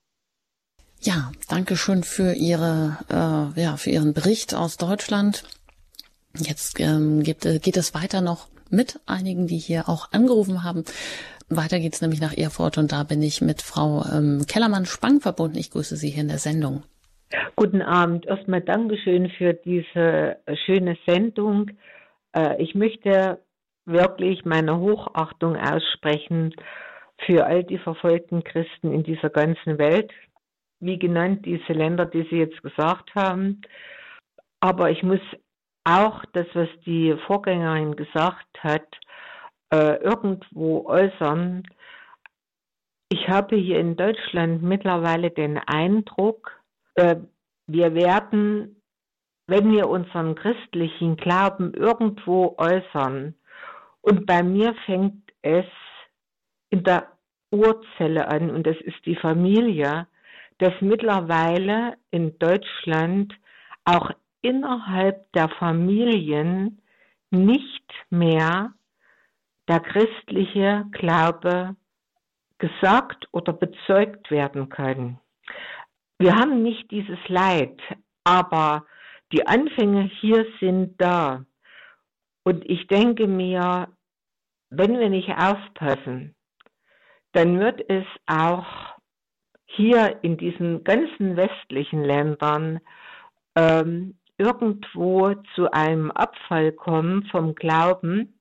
Ja, danke schön für Ihre, äh, ja, für Ihren Bericht aus Deutschland. Jetzt ähm, gibt, äh, geht es weiter noch mit einigen, die hier auch angerufen haben. Weiter geht's nämlich nach Erfurt und da bin ich mit Frau ähm, Kellermann-Spang verbunden. Ich grüße Sie hier in der Sendung. Guten Abend. Erstmal Dankeschön für diese äh, schöne Sendung. Äh, ich möchte wirklich meine Hochachtung aussprechen für all die verfolgten Christen in dieser ganzen Welt. Wie genannt, diese Länder, die Sie jetzt gesagt haben. Aber ich muss auch das, was die Vorgängerin gesagt hat, äh, irgendwo äußern. Ich habe hier in Deutschland mittlerweile den Eindruck, äh, wir werden, wenn wir unseren christlichen Glauben irgendwo äußern, und bei mir fängt es in der Urzelle an, und das ist die Familie, dass mittlerweile in Deutschland auch innerhalb der Familien nicht mehr der christliche Glaube gesagt oder bezeugt werden kann. Wir haben nicht dieses Leid, aber die Anfänge hier sind da. Und ich denke mir, wenn wir nicht aufpassen, dann wird es auch hier in diesen ganzen westlichen Ländern ähm, irgendwo zu einem Abfall kommen vom Glauben,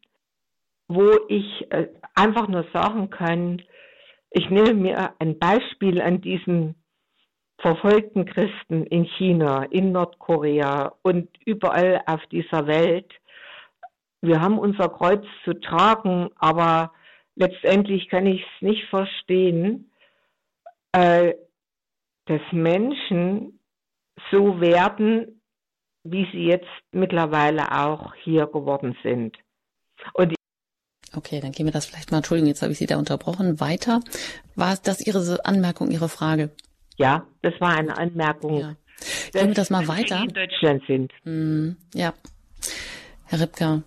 wo ich äh, einfach nur sagen kann, ich nehme mir ein Beispiel an diesen verfolgten Christen in China, in Nordkorea und überall auf dieser Welt. Wir haben unser Kreuz zu tragen, aber letztendlich kann ich es nicht verstehen, äh, dass Menschen so werden, wie sie jetzt mittlerweile auch hier geworden sind. Und Okay, dann gehen wir das vielleicht mal, Entschuldigung, jetzt habe ich Sie da unterbrochen. Weiter. War das Ihre Anmerkung, Ihre Frage? Ja, das war eine Anmerkung. Ja. Gehen wir das mal weiter. in Deutschland sind. Mm, ja. Herr Ripka.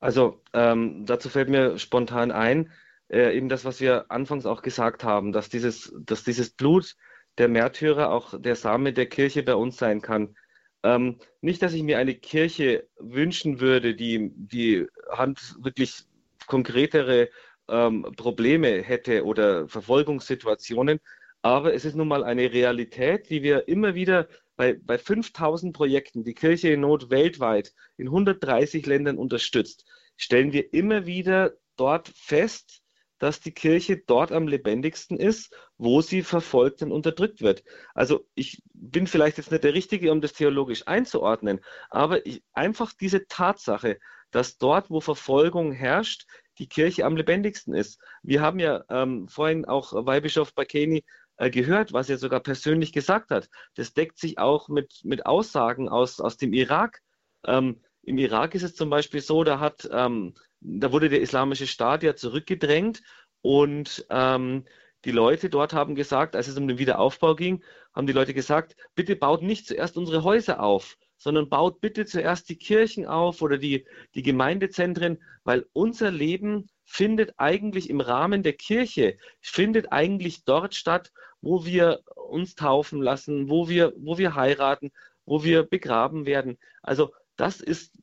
Also, ähm, dazu fällt mir spontan ein, äh, eben das, was wir anfangs auch gesagt haben, dass dieses, dass dieses Blut der Märtyrer auch der Same der Kirche bei uns sein kann. Ähm, nicht, dass ich mir eine Kirche wünschen würde, die, die Hand wirklich konkretere ähm, Probleme hätte oder Verfolgungssituationen, aber es ist nun mal eine Realität, die wir immer wieder bei, bei 5000 Projekten, die Kirche in Not weltweit in 130 Ländern unterstützt, stellen wir immer wieder dort fest, dass die Kirche dort am lebendigsten ist, wo sie verfolgt und unterdrückt wird. Also ich bin vielleicht jetzt nicht der Richtige, um das theologisch einzuordnen, aber ich, einfach diese Tatsache, dass dort, wo Verfolgung herrscht, die Kirche am lebendigsten ist. Wir haben ja ähm, vorhin auch Weihbischof Bakeni äh, gehört, was er sogar persönlich gesagt hat. Das deckt sich auch mit, mit Aussagen aus, aus dem Irak. Ähm, Im Irak ist es zum Beispiel so, da hat, ähm, da wurde der islamische Staat ja zurückgedrängt und ähm, die Leute dort haben gesagt, als es um den Wiederaufbau ging, haben die Leute gesagt, bitte baut nicht zuerst unsere Häuser auf, sondern baut bitte zuerst die Kirchen auf oder die, die Gemeindezentren, weil unser Leben findet eigentlich im Rahmen der Kirche, findet eigentlich dort statt, wo wir uns taufen lassen, wo wir, wo wir heiraten, wo wir begraben werden. Also das ist,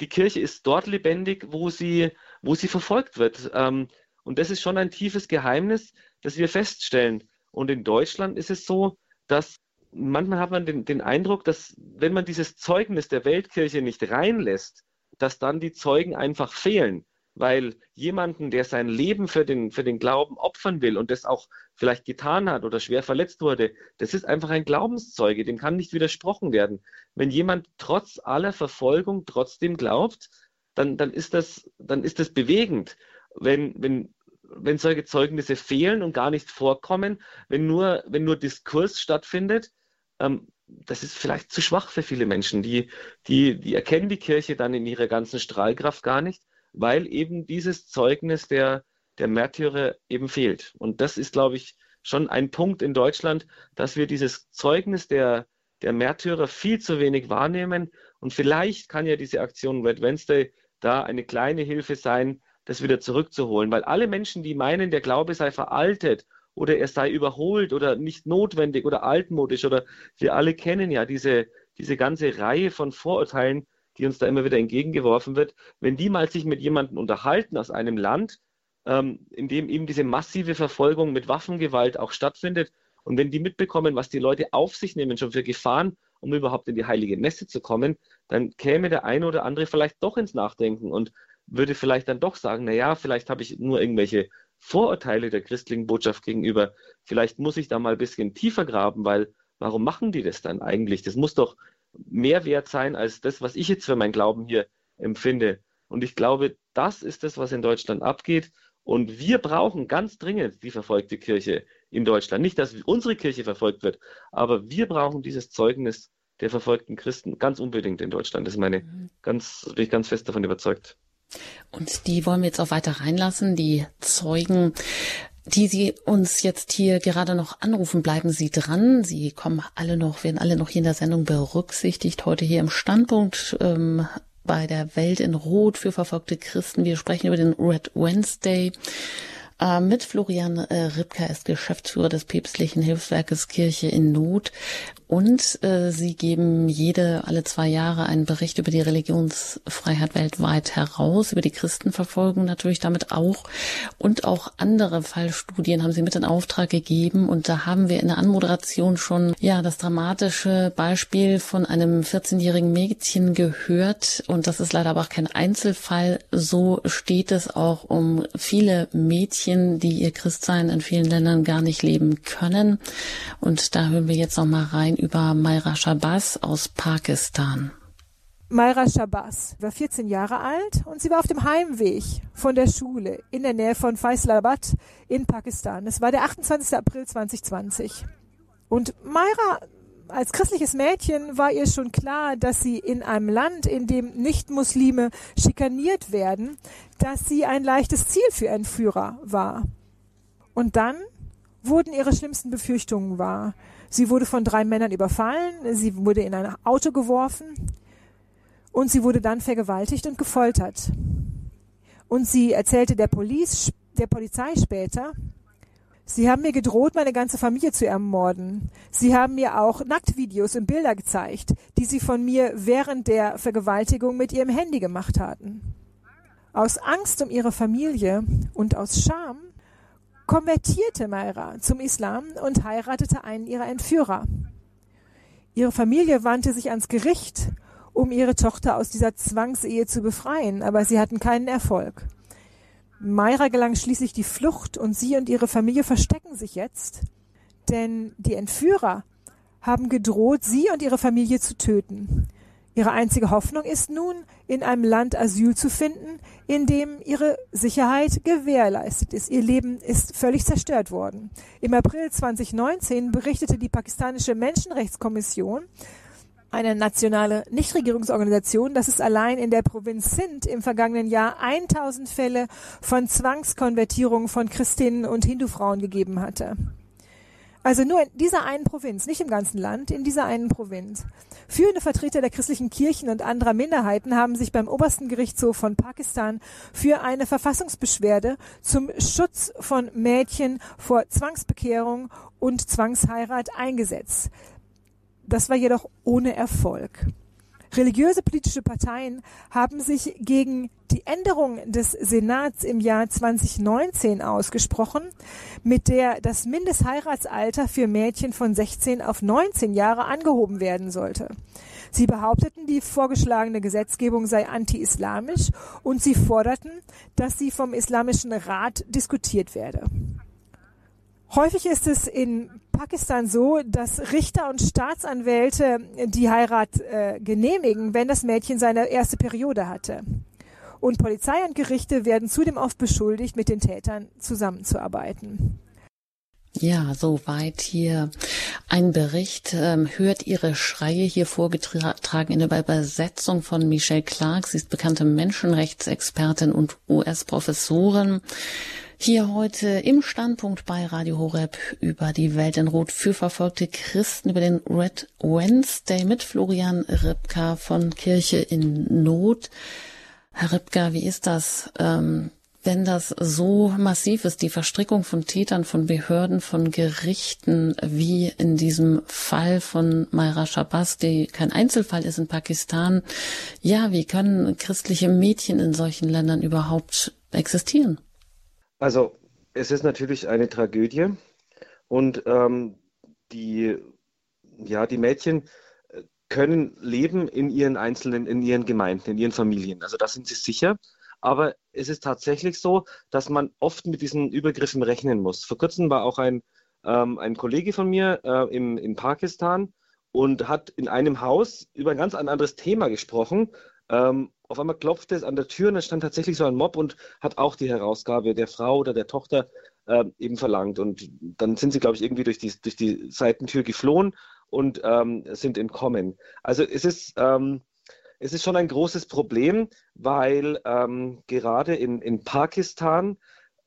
die Kirche ist dort lebendig, wo sie, wo sie verfolgt wird. Ähm, und das ist schon ein tiefes Geheimnis, das wir feststellen. Und in Deutschland ist es so, dass manchmal hat man den, den Eindruck, dass wenn man dieses Zeugnis der Weltkirche nicht reinlässt, dass dann die Zeugen einfach fehlen weil jemanden, der sein Leben für den, für den Glauben opfern will und das auch vielleicht getan hat oder schwer verletzt wurde, das ist einfach ein Glaubenszeuge, dem kann nicht widersprochen werden. Wenn jemand trotz aller Verfolgung trotzdem glaubt, dann, dann, ist, das, dann ist das bewegend. Wenn, wenn, wenn solche Zeugnisse fehlen und gar nicht vorkommen, wenn nur, wenn nur Diskurs stattfindet, ähm, das ist vielleicht zu schwach für viele Menschen. Die, die, die erkennen die Kirche dann in ihrer ganzen Strahlkraft gar nicht weil eben dieses Zeugnis der, der Märtyrer eben fehlt. Und das ist, glaube ich, schon ein Punkt in Deutschland, dass wir dieses Zeugnis der, der Märtyrer viel zu wenig wahrnehmen. Und vielleicht kann ja diese Aktion Red Wednesday da eine kleine Hilfe sein, das wieder zurückzuholen. Weil alle Menschen, die meinen, der Glaube sei veraltet oder er sei überholt oder nicht notwendig oder altmodisch oder wir alle kennen ja diese, diese ganze Reihe von Vorurteilen, die uns da immer wieder entgegengeworfen wird, wenn die mal sich mit jemandem unterhalten aus einem Land, ähm, in dem eben diese massive Verfolgung mit Waffengewalt auch stattfindet, und wenn die mitbekommen, was die Leute auf sich nehmen, schon für Gefahren, um überhaupt in die heilige Messe zu kommen, dann käme der eine oder andere vielleicht doch ins Nachdenken und würde vielleicht dann doch sagen, naja, vielleicht habe ich nur irgendwelche Vorurteile der christlichen Botschaft gegenüber. Vielleicht muss ich da mal ein bisschen tiefer graben, weil warum machen die das dann eigentlich? Das muss doch mehr wert sein als das, was ich jetzt für meinen Glauben hier empfinde. Und ich glaube, das ist das, was in Deutschland abgeht. Und wir brauchen ganz dringend die verfolgte Kirche in Deutschland. Nicht, dass unsere Kirche verfolgt wird, aber wir brauchen dieses Zeugnis der verfolgten Christen ganz unbedingt in Deutschland. Das ist meine mhm. ganz, bin ich ganz fest davon überzeugt. Und die wollen wir jetzt auch weiter reinlassen, die Zeugen die Sie uns jetzt hier gerade noch anrufen, bleiben Sie dran. Sie kommen alle noch, werden alle noch hier in der Sendung berücksichtigt. Heute hier im Standpunkt ähm, bei der Welt in Rot für verfolgte Christen. Wir sprechen über den Red Wednesday. Äh, mit Florian äh, Ripka ist Geschäftsführer des päpstlichen Hilfswerkes Kirche in Not. Und äh, sie geben jede, alle zwei Jahre einen Bericht über die Religionsfreiheit weltweit heraus, über die Christenverfolgung natürlich damit auch. Und auch andere Fallstudien haben sie mit in Auftrag gegeben. Und da haben wir in der Anmoderation schon ja das dramatische Beispiel von einem 14-jährigen Mädchen gehört. Und das ist leider aber auch kein Einzelfall. So steht es auch um viele Mädchen, die ihr Christsein in vielen Ländern gar nicht leben können. Und da hören wir jetzt noch mal rein über Mayra Shabazz aus Pakistan. Mayra Shabazz war 14 Jahre alt und sie war auf dem Heimweg von der Schule in der Nähe von Faisalabad in Pakistan. Es war der 28. April 2020. Und Mayra als christliches Mädchen war ihr schon klar, dass sie in einem Land, in dem Nicht-Muslime schikaniert werden, dass sie ein leichtes Ziel für Entführer war. Und dann wurden ihre schlimmsten Befürchtungen wahr. Sie wurde von drei Männern überfallen, sie wurde in ein Auto geworfen und sie wurde dann vergewaltigt und gefoltert. Und sie erzählte der, Police, der Polizei später, Sie haben mir gedroht, meine ganze Familie zu ermorden. Sie haben mir auch Nacktvideos und Bilder gezeigt, die sie von mir während der Vergewaltigung mit ihrem Handy gemacht hatten. Aus Angst um ihre Familie und aus Scham konvertierte Mayra zum Islam und heiratete einen ihrer Entführer. Ihre Familie wandte sich ans Gericht, um ihre Tochter aus dieser Zwangsehe zu befreien, aber sie hatten keinen Erfolg. Mayra gelang schließlich die Flucht und sie und ihre Familie verstecken sich jetzt, denn die Entführer haben gedroht, sie und ihre Familie zu töten. Ihre einzige Hoffnung ist nun, in einem Land Asyl zu finden, in dem ihre Sicherheit gewährleistet ist. Ihr Leben ist völlig zerstört worden. Im April 2019 berichtete die pakistanische Menschenrechtskommission, eine nationale Nichtregierungsorganisation, dass es allein in der Provinz Sindh im vergangenen Jahr 1000 Fälle von Zwangskonvertierungen von Christinnen und Hindufrauen gegeben hatte. Also nur in dieser einen Provinz, nicht im ganzen Land, in dieser einen Provinz. Führende Vertreter der christlichen Kirchen und anderer Minderheiten haben sich beim obersten Gerichtshof von Pakistan für eine Verfassungsbeschwerde zum Schutz von Mädchen vor Zwangsbekehrung und Zwangsheirat eingesetzt. Das war jedoch ohne Erfolg. Religiöse politische Parteien haben sich gegen die Änderung des Senats im Jahr 2019 ausgesprochen, mit der das Mindestheiratsalter für Mädchen von 16 auf 19 Jahre angehoben werden sollte. Sie behaupteten, die vorgeschlagene Gesetzgebung sei anti-islamisch und sie forderten, dass sie vom Islamischen Rat diskutiert werde. Häufig ist es in Pakistan so, dass Richter und Staatsanwälte die Heirat äh, genehmigen, wenn das Mädchen seine erste Periode hatte. Und Polizei und Gerichte werden zudem oft beschuldigt, mit den Tätern zusammenzuarbeiten. Ja, soweit hier ein Bericht. Ähm, hört Ihre Schreie hier vorgetragen in der Übersetzung von Michelle Clark. Sie ist bekannte Menschenrechtsexpertin und US-Professorin. Hier heute im Standpunkt bei Radio Horeb über die Welt in Rot für verfolgte Christen, über den Red Wednesday mit Florian Ripka von Kirche in Not. Herr Ripka, wie ist das, ähm, wenn das so massiv ist, die Verstrickung von Tätern, von Behörden, von Gerichten, wie in diesem Fall von Mayra Shabazz, die kein Einzelfall ist in Pakistan? Ja, wie können christliche Mädchen in solchen Ländern überhaupt existieren? Also es ist natürlich eine Tragödie und ähm, die, ja, die Mädchen äh, können leben in ihren einzelnen, in ihren Gemeinden, in ihren Familien. Also da sind sie sicher. Aber es ist tatsächlich so, dass man oft mit diesen Übergriffen rechnen muss. Vor kurzem war auch ein, ähm, ein Kollege von mir äh, im, in Pakistan und hat in einem Haus über ein ganz anderes Thema gesprochen. Ähm, auf einmal klopfte es an der Tür und da stand tatsächlich so ein Mob und hat auch die Herausgabe der Frau oder der Tochter äh, eben verlangt. Und dann sind sie, glaube ich, irgendwie durch die, durch die Seitentür geflohen und ähm, sind entkommen. Also es ist, ähm, es ist schon ein großes Problem, weil ähm, gerade in, in Pakistan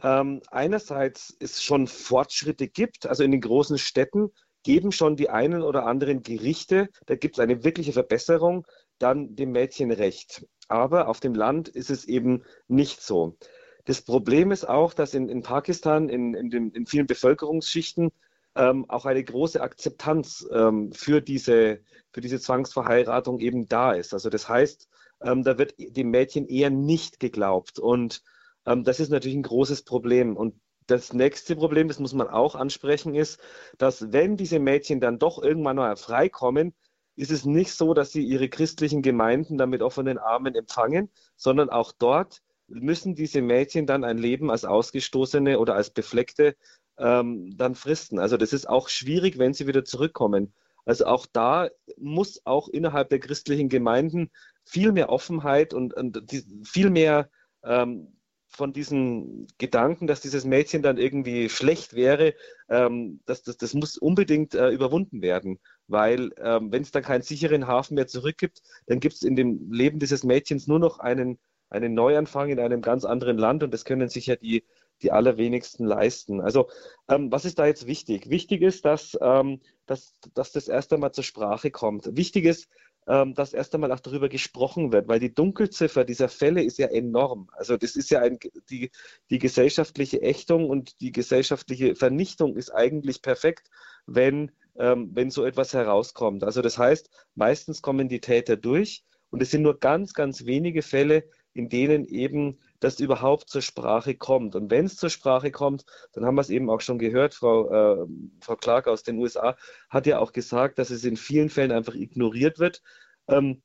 ähm, einerseits es schon Fortschritte gibt, also in den großen Städten geben schon die einen oder anderen Gerichte, da gibt es eine wirkliche Verbesserung, dann dem Mädchen recht. Aber auf dem Land ist es eben nicht so. Das Problem ist auch, dass in, in Pakistan, in, in, den, in vielen Bevölkerungsschichten, ähm, auch eine große Akzeptanz ähm, für, diese, für diese Zwangsverheiratung eben da ist. Also das heißt, ähm, da wird dem Mädchen eher nicht geglaubt. Und ähm, das ist natürlich ein großes Problem. Und das nächste Problem, das muss man auch ansprechen, ist, dass wenn diese Mädchen dann doch irgendwann mal freikommen, ist es nicht so, dass sie ihre christlichen Gemeinden dann mit offenen Armen empfangen, sondern auch dort müssen diese Mädchen dann ein Leben als Ausgestoßene oder als Befleckte ähm, dann fristen. Also das ist auch schwierig, wenn sie wieder zurückkommen. Also auch da muss auch innerhalb der christlichen Gemeinden viel mehr Offenheit und, und die, viel mehr ähm, von diesem Gedanken, dass dieses Mädchen dann irgendwie schlecht wäre, ähm, das, das, das muss unbedingt äh, überwunden werden. Weil ähm, wenn es dann keinen sicheren Hafen mehr zurückgibt, dann gibt es in dem Leben dieses Mädchens nur noch einen, einen Neuanfang in einem ganz anderen Land und das können sich ja die, die allerwenigsten leisten. Also ähm, was ist da jetzt wichtig? Wichtig ist, dass, ähm, dass, dass das erst einmal zur Sprache kommt. Wichtig ist, ähm, dass erst einmal auch darüber gesprochen wird, weil die Dunkelziffer dieser Fälle ist ja enorm. Also das ist ja ein, die, die gesellschaftliche Ächtung und die gesellschaftliche Vernichtung ist eigentlich perfekt, wenn, ähm, wenn so etwas herauskommt. Also das heißt, meistens kommen die Täter durch und es sind nur ganz, ganz wenige Fälle, in denen eben das überhaupt zur Sprache kommt. Und wenn es zur Sprache kommt, dann haben wir es eben auch schon gehört, Frau, äh, Frau Clark aus den USA hat ja auch gesagt, dass es in vielen Fällen einfach ignoriert wird. Ähm,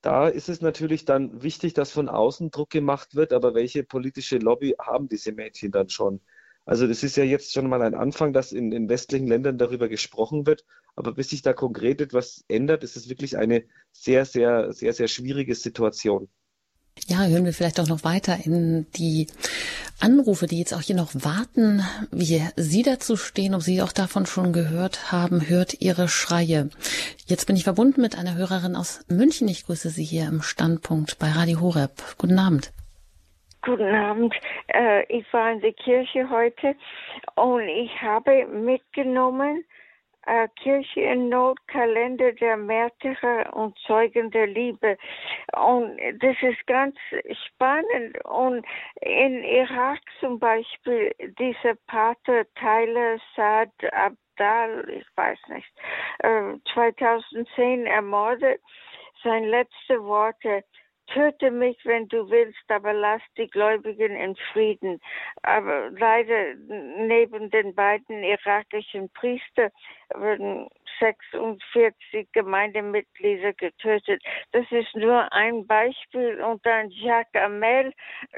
da ist es natürlich dann wichtig, dass von außen Druck gemacht wird, aber welche politische Lobby haben diese Mädchen dann schon? Also das ist ja jetzt schon mal ein Anfang, dass in, in westlichen Ländern darüber gesprochen wird, aber bis sich da konkret etwas ändert, ist es wirklich eine sehr, sehr, sehr, sehr schwierige Situation. Ja, hören wir vielleicht auch noch weiter in die Anrufe, die jetzt auch hier noch warten, wie Sie dazu stehen, ob Sie auch davon schon gehört haben, hört Ihre Schreie. Jetzt bin ich verbunden mit einer Hörerin aus München. Ich grüße Sie hier im Standpunkt bei Radio Horeb. Guten Abend. Guten Abend. Äh, ich war in der Kirche heute und ich habe mitgenommen äh, Kirche in Not, Kalender der Märtyrer und Zeugen der Liebe. Und das ist ganz spannend. Und in Irak zum Beispiel, dieser Pater Tyler Saad Abdal, ich weiß nicht, äh, 2010 ermordet, sein letzte Worte, Töte mich, wenn du willst, aber lass die Gläubigen in Frieden. Aber leider neben den beiden irakischen Priestern wurden 46 Gemeindemitglieder getötet. Das ist nur ein Beispiel. Und dann Jacques Amel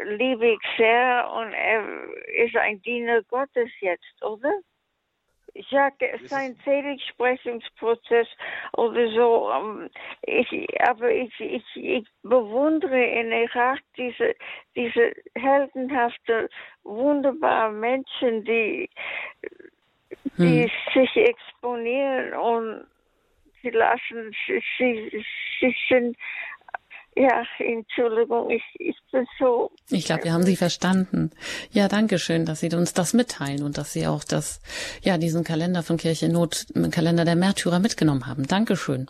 liebe ich sehr und er ist ein Diener Gottes jetzt, oder? Ja, sein Seligsprechungsprozess oder so. Ähm, ich, aber ich, ich, ich bewundere in Irak diese, diese heldenhafte, wunderbare Menschen, die, die hm. sich exponieren und sie lassen, sie, sie sind ja, Entschuldigung, ich, ich bin so. Ich glaube, wir haben Sie verstanden. Ja, danke schön, dass Sie uns das mitteilen und dass Sie auch das, ja, diesen Kalender von Kirche Not, Kalender der Märtyrer mitgenommen haben. Dankeschön.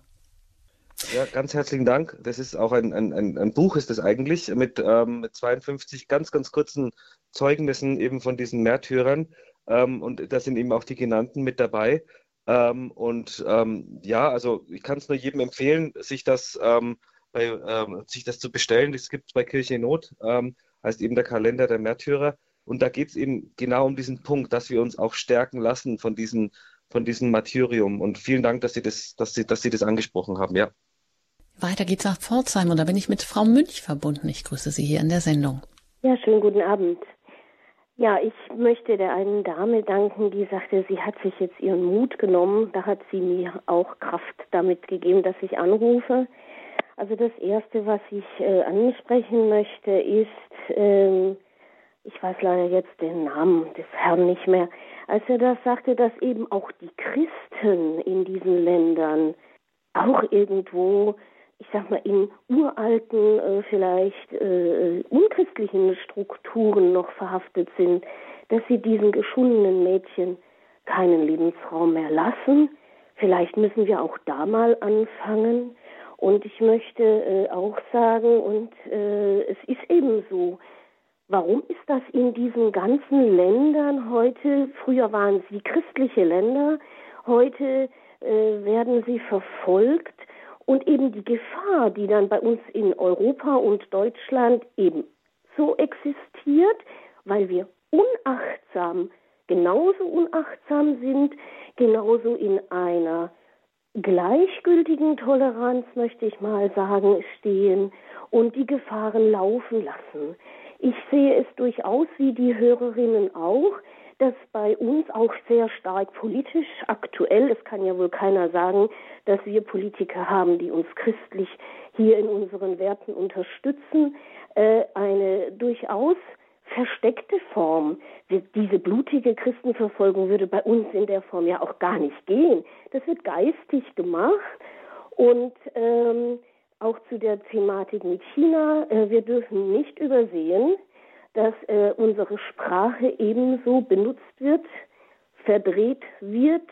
Ja, ganz herzlichen Dank. Das ist auch ein, ein, ein, ein Buch, ist das eigentlich, mit, ähm, mit 52 ganz, ganz kurzen Zeugnissen eben von diesen Märtyrern. Ähm, und da sind eben auch die genannten mit dabei. Ähm, und ähm, ja, also ich kann es nur jedem empfehlen, sich das ähm, bei, ähm, sich das zu bestellen. Das gibt es bei Kirche in Not, ähm, heißt eben der Kalender der Märtyrer. Und da geht es eben genau um diesen Punkt, dass wir uns auch stärken lassen von diesem, von diesem Martyrium. Und vielen Dank, dass Sie das, dass Sie, dass Sie das angesprochen haben, ja. Weiter geht's nach Pforzheim und da bin ich mit Frau Münch verbunden. Ich grüße Sie hier in der Sendung. Ja, schönen guten Abend. Ja, ich möchte der einen Dame danken, die sagte, sie hat sich jetzt ihren Mut genommen. Da hat sie mir auch Kraft damit gegeben, dass ich anrufe. Also das Erste, was ich äh, ansprechen möchte, ist, ähm, ich weiß leider jetzt den Namen des Herrn nicht mehr, als er das sagte, dass eben auch die Christen in diesen Ländern auch irgendwo, ich sag mal, in uralten, äh, vielleicht äh, unchristlichen Strukturen noch verhaftet sind, dass sie diesen geschundenen Mädchen keinen Lebensraum mehr lassen. Vielleicht müssen wir auch da mal anfangen. Und ich möchte äh, auch sagen, und äh, es ist eben so, warum ist das in diesen ganzen Ländern heute, früher waren sie christliche Länder, heute äh, werden sie verfolgt und eben die Gefahr, die dann bei uns in Europa und Deutschland eben so existiert, weil wir unachtsam, genauso unachtsam sind, genauso in einer gleichgültigen Toleranz, möchte ich mal sagen, stehen und die Gefahren laufen lassen. Ich sehe es durchaus wie die Hörerinnen auch, dass bei uns auch sehr stark politisch aktuell, es kann ja wohl keiner sagen, dass wir Politiker haben, die uns christlich hier in unseren Werten unterstützen, äh, eine durchaus versteckte Form. Diese blutige Christenverfolgung würde bei uns in der Form ja auch gar nicht gehen. Das wird geistig gemacht und ähm, auch zu der Thematik mit China. Äh, wir dürfen nicht übersehen, dass äh, unsere Sprache ebenso benutzt wird, verdreht wird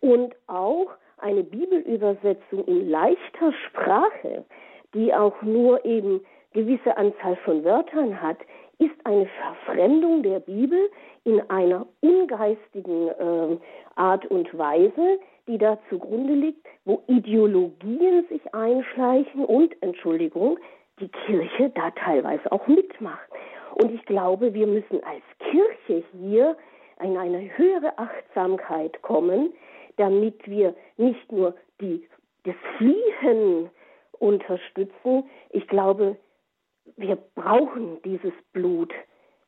und auch eine Bibelübersetzung in leichter Sprache, die auch nur eben gewisse Anzahl von Wörtern hat, ist eine Verfremdung der Bibel in einer ungeistigen äh, Art und Weise, die da zugrunde liegt, wo Ideologien sich einschleichen und, Entschuldigung, die Kirche da teilweise auch mitmacht. Und ich glaube, wir müssen als Kirche hier in eine höhere Achtsamkeit kommen, damit wir nicht nur die, das Fliehen unterstützen. Ich glaube, wir brauchen dieses Blut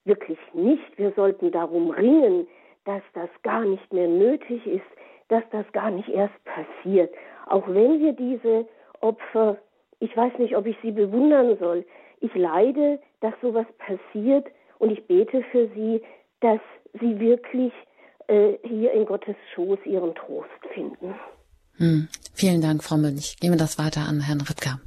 wirklich nicht. Wir sollten darum ringen, dass das gar nicht mehr nötig ist, dass das gar nicht erst passiert. Auch wenn wir diese Opfer, ich weiß nicht, ob ich sie bewundern soll. Ich leide, dass sowas passiert und ich bete für sie, dass sie wirklich äh, hier in Gottes Schoß ihren Trost finden. Hm. Vielen Dank, Frau Münch. Gehen wir das weiter an Herrn Ripka.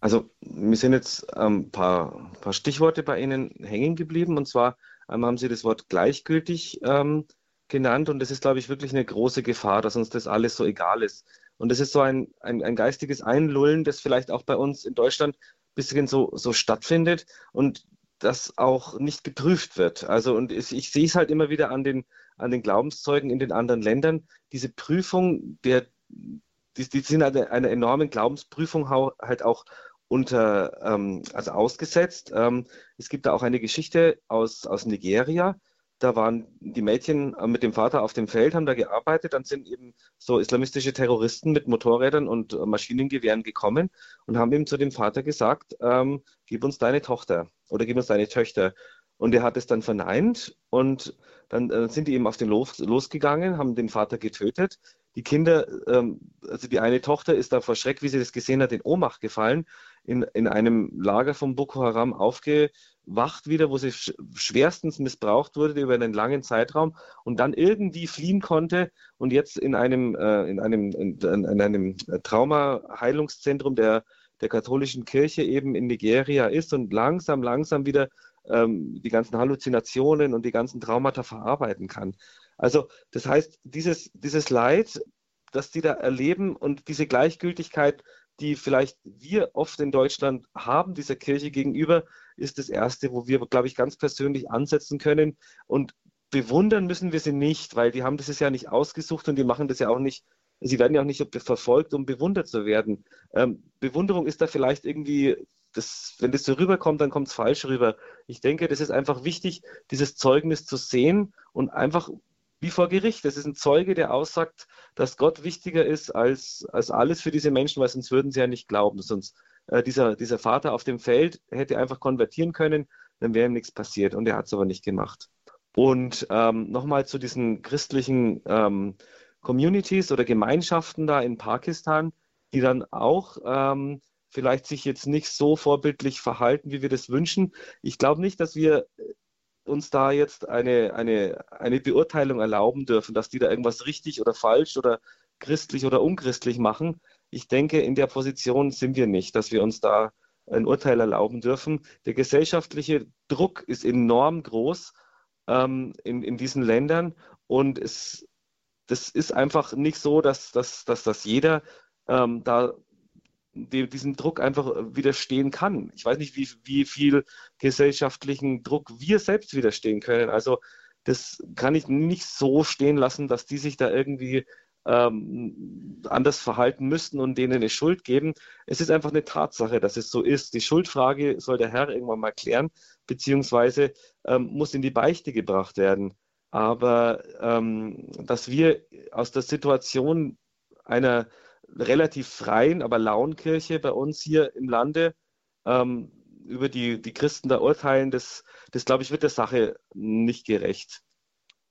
Also, mir sind jetzt ein ähm, paar, paar Stichworte bei Ihnen hängen geblieben. Und zwar einmal haben Sie das Wort gleichgültig ähm, genannt. Und das ist, glaube ich, wirklich eine große Gefahr, dass uns das alles so egal ist. Und das ist so ein, ein, ein geistiges Einlullen, das vielleicht auch bei uns in Deutschland ein bisschen so, so stattfindet. Und das auch nicht geprüft wird. Also und ich, ich sehe es halt immer wieder an den, an den Glaubenszeugen in den anderen Ländern. Diese Prüfung, der, die, die sind eine, einer enormen Glaubensprüfung halt auch unter, ähm, also ausgesetzt. Ähm, es gibt da auch eine Geschichte aus, aus Nigeria. Da waren die Mädchen äh, mit dem Vater auf dem Feld, haben da gearbeitet. Dann sind eben so islamistische Terroristen mit Motorrädern und äh, Maschinengewehren gekommen und haben ihm zu dem Vater gesagt, ähm, gib uns deine Tochter oder gib uns deine Töchter. Und er hat es dann verneint und dann äh, sind die eben auf den Los, losgegangen, haben den Vater getötet. Die Kinder, ähm, also die eine Tochter ist da vor Schreck, wie sie das gesehen hat, in Ohnmacht gefallen, in, in einem Lager von Boko Haram aufgewacht wieder, wo sie sch schwerstens missbraucht wurde über einen langen Zeitraum und dann irgendwie fliehen konnte und jetzt in einem, äh, in einem, in, in einem Trauma-Heilungszentrum der der katholischen Kirche eben in Nigeria ist und langsam, langsam wieder ähm, die ganzen Halluzinationen und die ganzen Traumata verarbeiten kann. Also das heißt, dieses, dieses Leid, das die da erleben und diese Gleichgültigkeit, die vielleicht wir oft in Deutschland haben, dieser Kirche gegenüber, ist das Erste, wo wir, glaube ich, ganz persönlich ansetzen können. Und bewundern müssen wir sie nicht, weil die haben das ja nicht ausgesucht und die machen das ja auch nicht sie werden ja auch nicht verfolgt, um bewundert zu werden. Ähm, Bewunderung ist da vielleicht irgendwie, das, wenn das so rüberkommt, dann kommt es falsch rüber. Ich denke, das ist einfach wichtig, dieses Zeugnis zu sehen und einfach wie vor Gericht. Das ist ein Zeuge, der aussagt, dass Gott wichtiger ist als, als alles für diese Menschen, weil sonst würden sie ja nicht glauben. Sonst äh, dieser, dieser Vater auf dem Feld hätte einfach konvertieren können, dann wäre ihm nichts passiert und er hat es aber nicht gemacht. Und ähm, nochmal zu diesen christlichen ähm, Communities oder Gemeinschaften da in Pakistan, die dann auch ähm, vielleicht sich jetzt nicht so vorbildlich verhalten, wie wir das wünschen. Ich glaube nicht, dass wir uns da jetzt eine, eine, eine Beurteilung erlauben dürfen, dass die da irgendwas richtig oder falsch oder christlich oder unchristlich machen. Ich denke, in der Position sind wir nicht, dass wir uns da ein Urteil erlauben dürfen. Der gesellschaftliche Druck ist enorm groß ähm, in, in diesen Ländern und es das ist einfach nicht so, dass, dass, dass, dass jeder ähm, da dem, diesem Druck einfach widerstehen kann. Ich weiß nicht, wie, wie viel gesellschaftlichen Druck wir selbst widerstehen können. Also das kann ich nicht so stehen lassen, dass die sich da irgendwie ähm, anders verhalten müssten und denen eine Schuld geben. Es ist einfach eine Tatsache, dass es so ist. Die Schuldfrage soll der Herr irgendwann mal klären, beziehungsweise ähm, muss in die Beichte gebracht werden aber ähm, dass wir aus der Situation einer relativ freien, aber lauen Kirche bei uns hier im Lande ähm, über die, die Christen da urteilen, das, das glaube ich, wird der Sache nicht gerecht.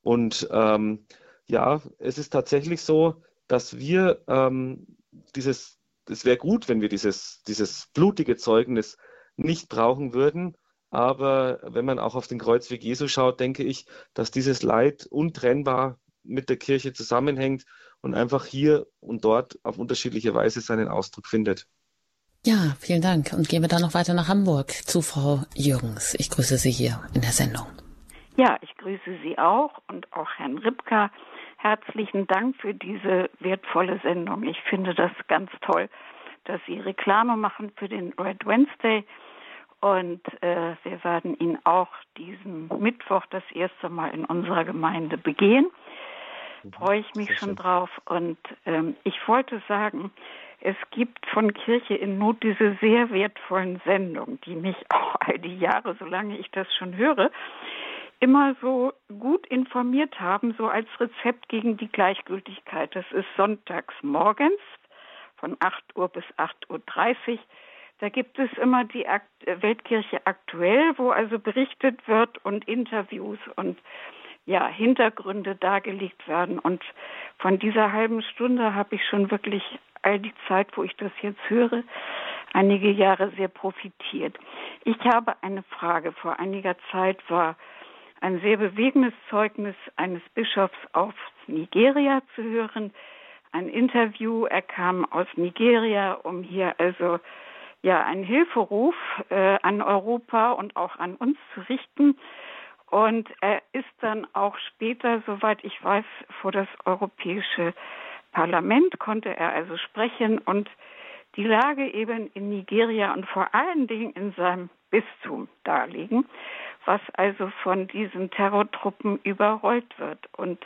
Und ähm, ja, es ist tatsächlich so, dass wir ähm, dieses, es wäre gut, wenn wir dieses, dieses blutige Zeugnis nicht brauchen würden, aber wenn man auch auf den Kreuzweg Jesu schaut, denke ich, dass dieses Leid untrennbar mit der Kirche zusammenhängt und einfach hier und dort auf unterschiedliche Weise seinen Ausdruck findet. Ja, vielen Dank. Und gehen wir dann noch weiter nach Hamburg zu Frau Jürgens. Ich grüße Sie hier in der Sendung. Ja, ich grüße Sie auch und auch Herrn Ripka. Herzlichen Dank für diese wertvolle Sendung. Ich finde das ganz toll, dass Sie Reklame machen für den Red Wednesday. Und äh, wir werden ihn auch diesen Mittwoch das erste Mal in unserer Gemeinde begehen. Mhm. Freue ich mich schon drauf. Und ähm, ich wollte sagen, es gibt von Kirche in Not diese sehr wertvollen Sendungen, die mich <laughs> auch all die Jahre, solange ich das schon höre, immer so gut informiert haben, so als Rezept gegen die Gleichgültigkeit. Das ist sonntags morgens von 8 Uhr bis 8.30 Uhr. Da gibt es immer die Weltkirche aktuell, wo also berichtet wird und Interviews und ja, Hintergründe dargelegt werden. Und von dieser halben Stunde habe ich schon wirklich all die Zeit, wo ich das jetzt höre, einige Jahre sehr profitiert. Ich habe eine Frage. Vor einiger Zeit war ein sehr bewegendes Zeugnis eines Bischofs aus Nigeria zu hören. Ein Interview. Er kam aus Nigeria, um hier also ja einen Hilferuf äh, an Europa und auch an uns zu richten. Und er ist dann auch später, soweit ich weiß, vor das Europäische Parlament konnte er also sprechen und die Lage eben in Nigeria und vor allen Dingen in seinem Bistum darlegen, was also von diesen Terrortruppen überrollt wird. Und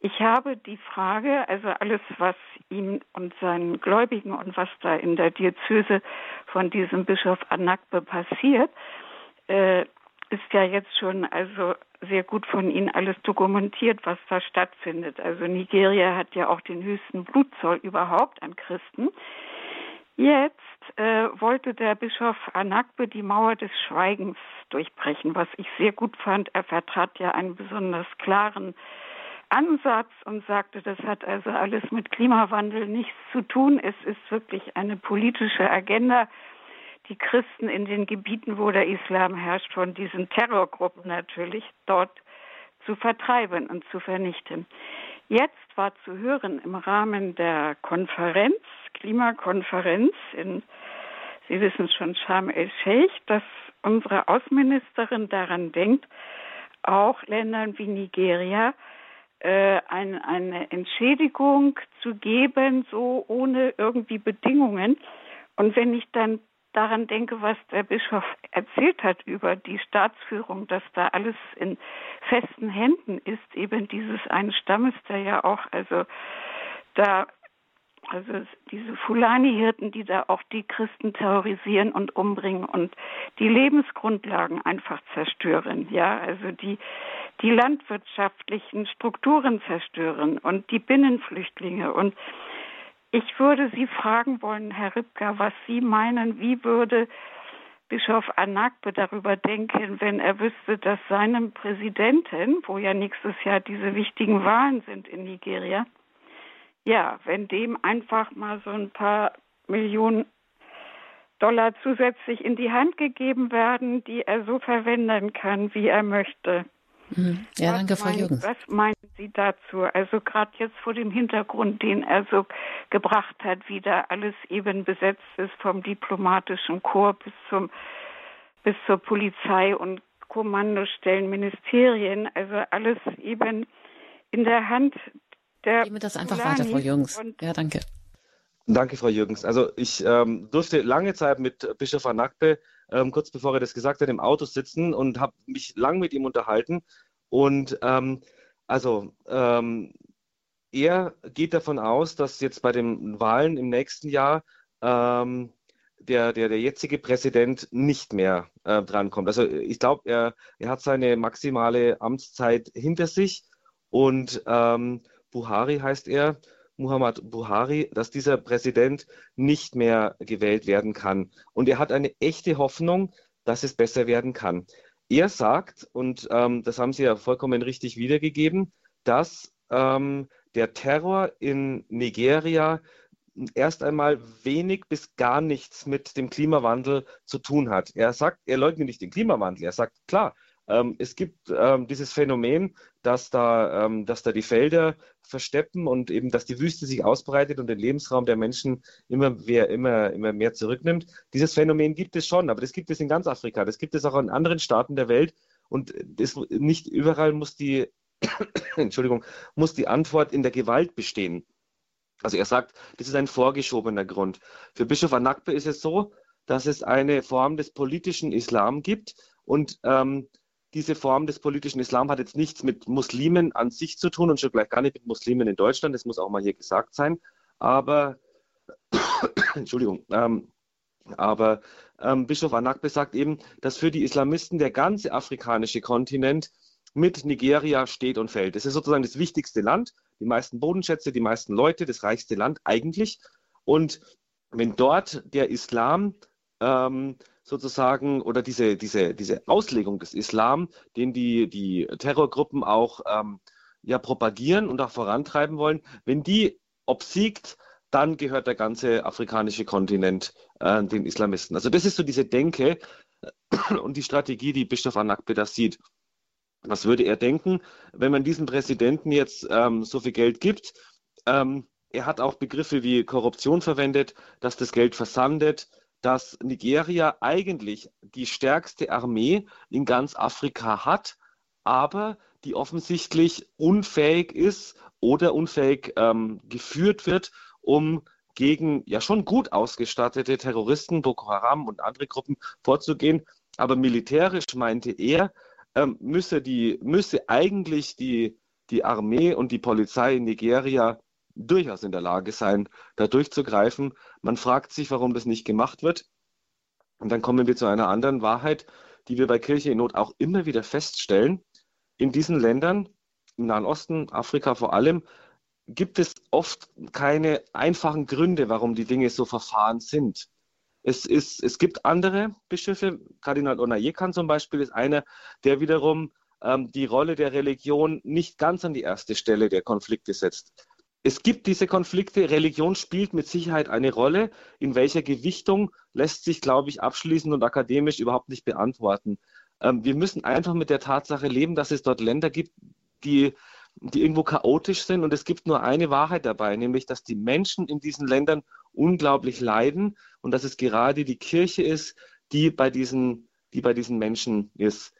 ich habe die Frage, also alles, was ihm und seinen Gläubigen und was da in der Diözese von diesem Bischof Anakbe passiert, äh, ist ja jetzt schon also sehr gut von Ihnen alles dokumentiert, was da stattfindet. Also Nigeria hat ja auch den höchsten Blutzoll überhaupt an Christen. Jetzt äh, wollte der Bischof Anakbe die Mauer des Schweigens durchbrechen, was ich sehr gut fand. Er vertrat ja einen besonders klaren Ansatz und sagte, das hat also alles mit Klimawandel nichts zu tun. Es ist wirklich eine politische Agenda die Christen in den Gebieten, wo der Islam herrscht, von diesen Terrorgruppen natürlich dort zu vertreiben und zu vernichten. Jetzt war zu hören im Rahmen der Konferenz, Klimakonferenz in, Sie wissen schon, Sharm el-Sheikh, dass unsere Außenministerin daran denkt, auch Ländern wie Nigeria äh, ein, eine Entschädigung zu geben, so ohne irgendwie Bedingungen. Und wenn ich dann daran denke, was der Bischof erzählt hat über die Staatsführung, dass da alles in festen Händen ist, eben dieses einen Stammes, der ja auch, also da, also diese Fulani-Hirten, die da auch die Christen terrorisieren und umbringen und die Lebensgrundlagen einfach zerstören, ja, also die, die landwirtschaftlichen Strukturen zerstören und die Binnenflüchtlinge und ich würde Sie fragen wollen, Herr Ripka, was Sie meinen, wie würde Bischof Anakbe darüber denken, wenn er wüsste, dass seinem Präsidenten, wo ja nächstes Jahr diese wichtigen Wahlen sind in Nigeria, ja, wenn dem einfach mal so ein paar Millionen Dollar zusätzlich in die Hand gegeben werden, die er so verwenden kann, wie er möchte. Mhm. Ja, was danke, Frau meinen, Jürgens. Was meinen Sie dazu? Also gerade jetzt vor dem Hintergrund, den er so gebracht hat, wie da alles eben besetzt ist, vom diplomatischen Korps bis zum bis zur Polizei und Kommandostellen, Ministerien, also alles eben in der Hand der. Geben wir das einfach weiter, Frau Jürgens. Ja, danke. Danke, Frau Jürgens. Also ich ähm, durfte lange Zeit mit Bischof Anakbe ähm, kurz bevor er das gesagt hat, im Auto sitzen und habe mich lang mit ihm unterhalten. Und ähm, also ähm, er geht davon aus, dass jetzt bei den Wahlen im nächsten Jahr ähm, der, der, der jetzige Präsident nicht mehr äh, drankommt. Also ich glaube, er, er hat seine maximale Amtszeit hinter sich und ähm, Buhari heißt er, Muhammad Buhari, dass dieser Präsident nicht mehr gewählt werden kann. Und er hat eine echte Hoffnung, dass es besser werden kann. Er sagt, und ähm, das haben Sie ja vollkommen richtig wiedergegeben, dass ähm, der Terror in Nigeria erst einmal wenig bis gar nichts mit dem Klimawandel zu tun hat. Er sagt, er leugnet nicht den Klimawandel. Er sagt, klar, ähm, es gibt ähm, dieses Phänomen, dass da, ähm, dass da die Felder versteppen und eben, dass die Wüste sich ausbreitet und den Lebensraum der Menschen immer mehr, immer, immer mehr zurücknimmt. Dieses Phänomen gibt es schon, aber das gibt es in ganz Afrika, das gibt es auch in anderen Staaten der Welt und das, nicht überall muss die, <coughs> Entschuldigung, muss die Antwort in der Gewalt bestehen. Also er sagt, das ist ein vorgeschobener Grund. Für Bischof Anakbe ist es so, dass es eine Form des politischen Islam gibt und ähm, diese Form des politischen Islam hat jetzt nichts mit Muslimen an sich zu tun und schon gleich gar nicht mit Muslimen in Deutschland. Das muss auch mal hier gesagt sein. Aber <coughs> Entschuldigung. Ähm, aber ähm, Bischof Anakbe sagt eben, dass für die Islamisten der ganze afrikanische Kontinent mit Nigeria steht und fällt. Es ist sozusagen das wichtigste Land, die meisten Bodenschätze, die meisten Leute, das reichste Land eigentlich. Und wenn dort der Islam ähm, sozusagen oder diese, diese, diese Auslegung des Islam, den die, die Terrorgruppen auch ähm, ja, propagieren und auch vorantreiben wollen, wenn die obsiegt, dann gehört der ganze afrikanische Kontinent äh, den Islamisten. Also das ist so diese Denke äh, und die Strategie, die Bischof Anakbe da sieht. Was würde er denken, wenn man diesem Präsidenten jetzt ähm, so viel Geld gibt? Ähm, er hat auch Begriffe wie Korruption verwendet, dass das Geld versandet, dass Nigeria eigentlich die stärkste Armee in ganz Afrika hat, aber die offensichtlich unfähig ist oder unfähig ähm, geführt wird, um gegen ja schon gut ausgestattete Terroristen, Boko Haram und andere Gruppen vorzugehen. Aber militärisch meinte er, ähm, müsse, die, müsse eigentlich die, die Armee und die Polizei in Nigeria durchaus in der Lage sein, da durchzugreifen. Man fragt sich, warum das nicht gemacht wird. Und dann kommen wir zu einer anderen Wahrheit, die wir bei Kirche in Not auch immer wieder feststellen. In diesen Ländern, im Nahen Osten, Afrika vor allem, gibt es oft keine einfachen Gründe, warum die Dinge so verfahren sind. Es, ist, es gibt andere Bischöfe, Kardinal Onayekan zum Beispiel ist einer, der wiederum ähm, die Rolle der Religion nicht ganz an die erste Stelle der Konflikte setzt. Es gibt diese Konflikte, Religion spielt mit Sicherheit eine Rolle. In welcher Gewichtung lässt sich, glaube ich, abschließend und akademisch überhaupt nicht beantworten. Ähm, wir müssen einfach mit der Tatsache leben, dass es dort Länder gibt, die, die irgendwo chaotisch sind. Und es gibt nur eine Wahrheit dabei, nämlich, dass die Menschen in diesen Ländern unglaublich leiden und dass es gerade die Kirche ist, die bei diesen, die bei diesen Menschen ist.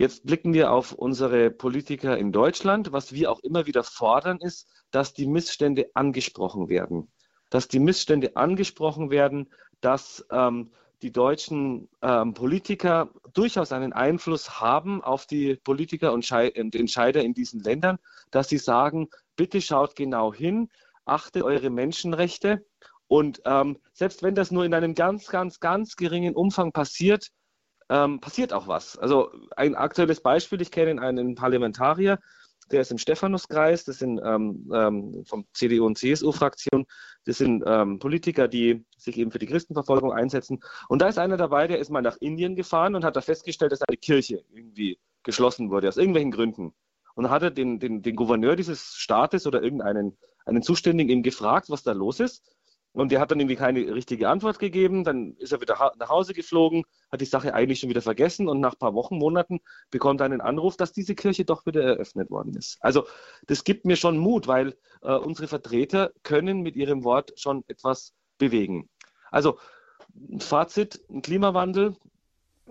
Jetzt blicken wir auf unsere Politiker in Deutschland. Was wir auch immer wieder fordern, ist, dass die Missstände angesprochen werden. Dass die Missstände angesprochen werden, dass ähm, die deutschen ähm, Politiker durchaus einen Einfluss haben auf die Politiker und, und Entscheider in diesen Ländern, dass sie sagen, bitte schaut genau hin, achtet eure Menschenrechte. Und ähm, selbst wenn das nur in einem ganz, ganz, ganz geringen Umfang passiert, ähm, passiert auch was. Also ein aktuelles Beispiel, ich kenne einen Parlamentarier, der ist im Stephanuskreis, das sind ähm, ähm, vom CDU und CSU-Fraktion, das sind ähm, Politiker, die sich eben für die Christenverfolgung einsetzen. Und da ist einer dabei, der ist mal nach Indien gefahren und hat da festgestellt, dass eine Kirche irgendwie geschlossen wurde, aus irgendwelchen Gründen. Und hat er den, den, den Gouverneur dieses Staates oder irgendeinen einen Zuständigen eben gefragt, was da los ist. Und der hat dann irgendwie keine richtige Antwort gegeben. Dann ist er wieder nach Hause geflogen, hat die Sache eigentlich schon wieder vergessen und nach ein paar Wochen, Monaten bekommt er einen Anruf, dass diese Kirche doch wieder eröffnet worden ist. Also das gibt mir schon Mut, weil äh, unsere Vertreter können mit ihrem Wort schon etwas bewegen. Also Fazit, Klimawandel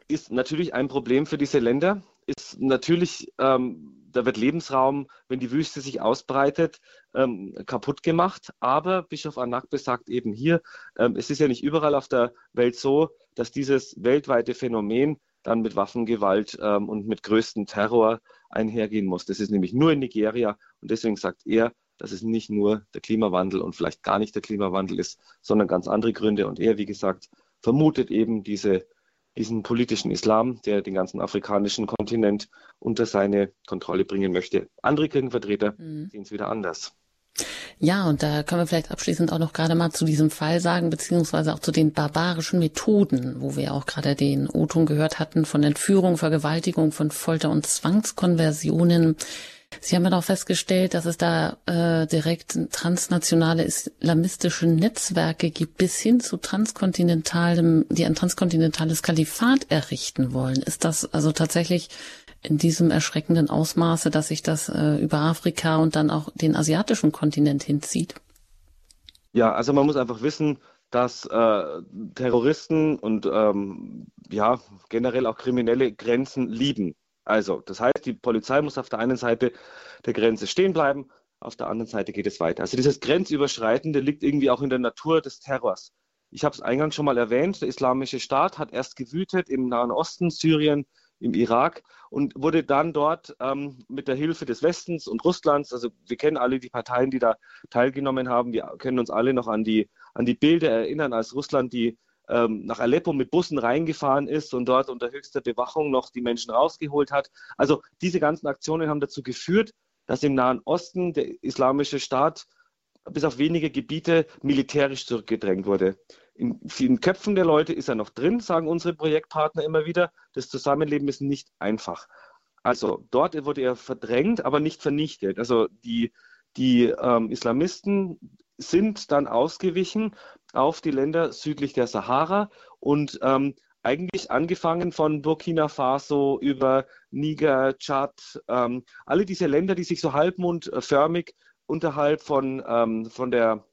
ist natürlich ein Problem für diese Länder, ist natürlich ähm, da wird Lebensraum, wenn die Wüste sich ausbreitet, ähm, kaputt gemacht. Aber Bischof Anakbe sagt eben hier, ähm, es ist ja nicht überall auf der Welt so, dass dieses weltweite Phänomen dann mit Waffengewalt ähm, und mit größtem Terror einhergehen muss. Das ist nämlich nur in Nigeria und deswegen sagt er, dass es nicht nur der Klimawandel und vielleicht gar nicht der Klimawandel ist, sondern ganz andere Gründe. Und er, wie gesagt, vermutet eben diese diesen politischen Islam, der den ganzen afrikanischen Kontinent unter seine Kontrolle bringen möchte. Andere Kirchenvertreter mhm. sehen es wieder anders. Ja, und da können wir vielleicht abschließend auch noch gerade mal zu diesem Fall sagen, beziehungsweise auch zu den barbarischen Methoden, wo wir auch gerade den O-Ton gehört hatten von Entführung, Vergewaltigung, von Folter und Zwangskonversionen. Sie haben ja auch festgestellt, dass es da äh, direkt transnationale islamistische Netzwerke gibt, bis hin zu transkontinentalem, die ein transkontinentales Kalifat errichten wollen. Ist das also tatsächlich in diesem erschreckenden Ausmaße, dass sich das äh, über Afrika und dann auch den asiatischen Kontinent hinzieht? Ja, also man muss einfach wissen, dass äh, Terroristen und ähm, ja generell auch Kriminelle Grenzen lieben. Also, das heißt, die Polizei muss auf der einen Seite der Grenze stehen bleiben, auf der anderen Seite geht es weiter. Also dieses Grenzüberschreitende liegt irgendwie auch in der Natur des Terrors. Ich habe es eingangs schon mal erwähnt, der Islamische Staat hat erst gewütet im Nahen Osten, Syrien, im Irak und wurde dann dort ähm, mit der Hilfe des Westens und Russlands, also wir kennen alle die Parteien, die da teilgenommen haben, wir können uns alle noch an die an die Bilder erinnern, als Russland die ähm, nach Aleppo mit Bussen reingefahren ist und dort unter höchster Bewachung noch die Menschen rausgeholt hat. Also diese ganzen Aktionen haben dazu geführt, dass im Nahen Osten der islamische Staat bis auf wenige Gebiete militärisch zurückgedrängt wurde. In vielen Köpfen der Leute ist er noch drin, sagen unsere Projektpartner immer wieder. Das Zusammenleben ist nicht einfach. Also dort wurde er verdrängt, aber nicht vernichtet. Also die, die ähm, Islamisten sind dann ausgewichen auf die Länder südlich der Sahara und ähm, eigentlich angefangen von Burkina Faso über Niger, Tschad, ähm, alle diese Länder, die sich so halbmondförmig unterhalb von, ähm, von der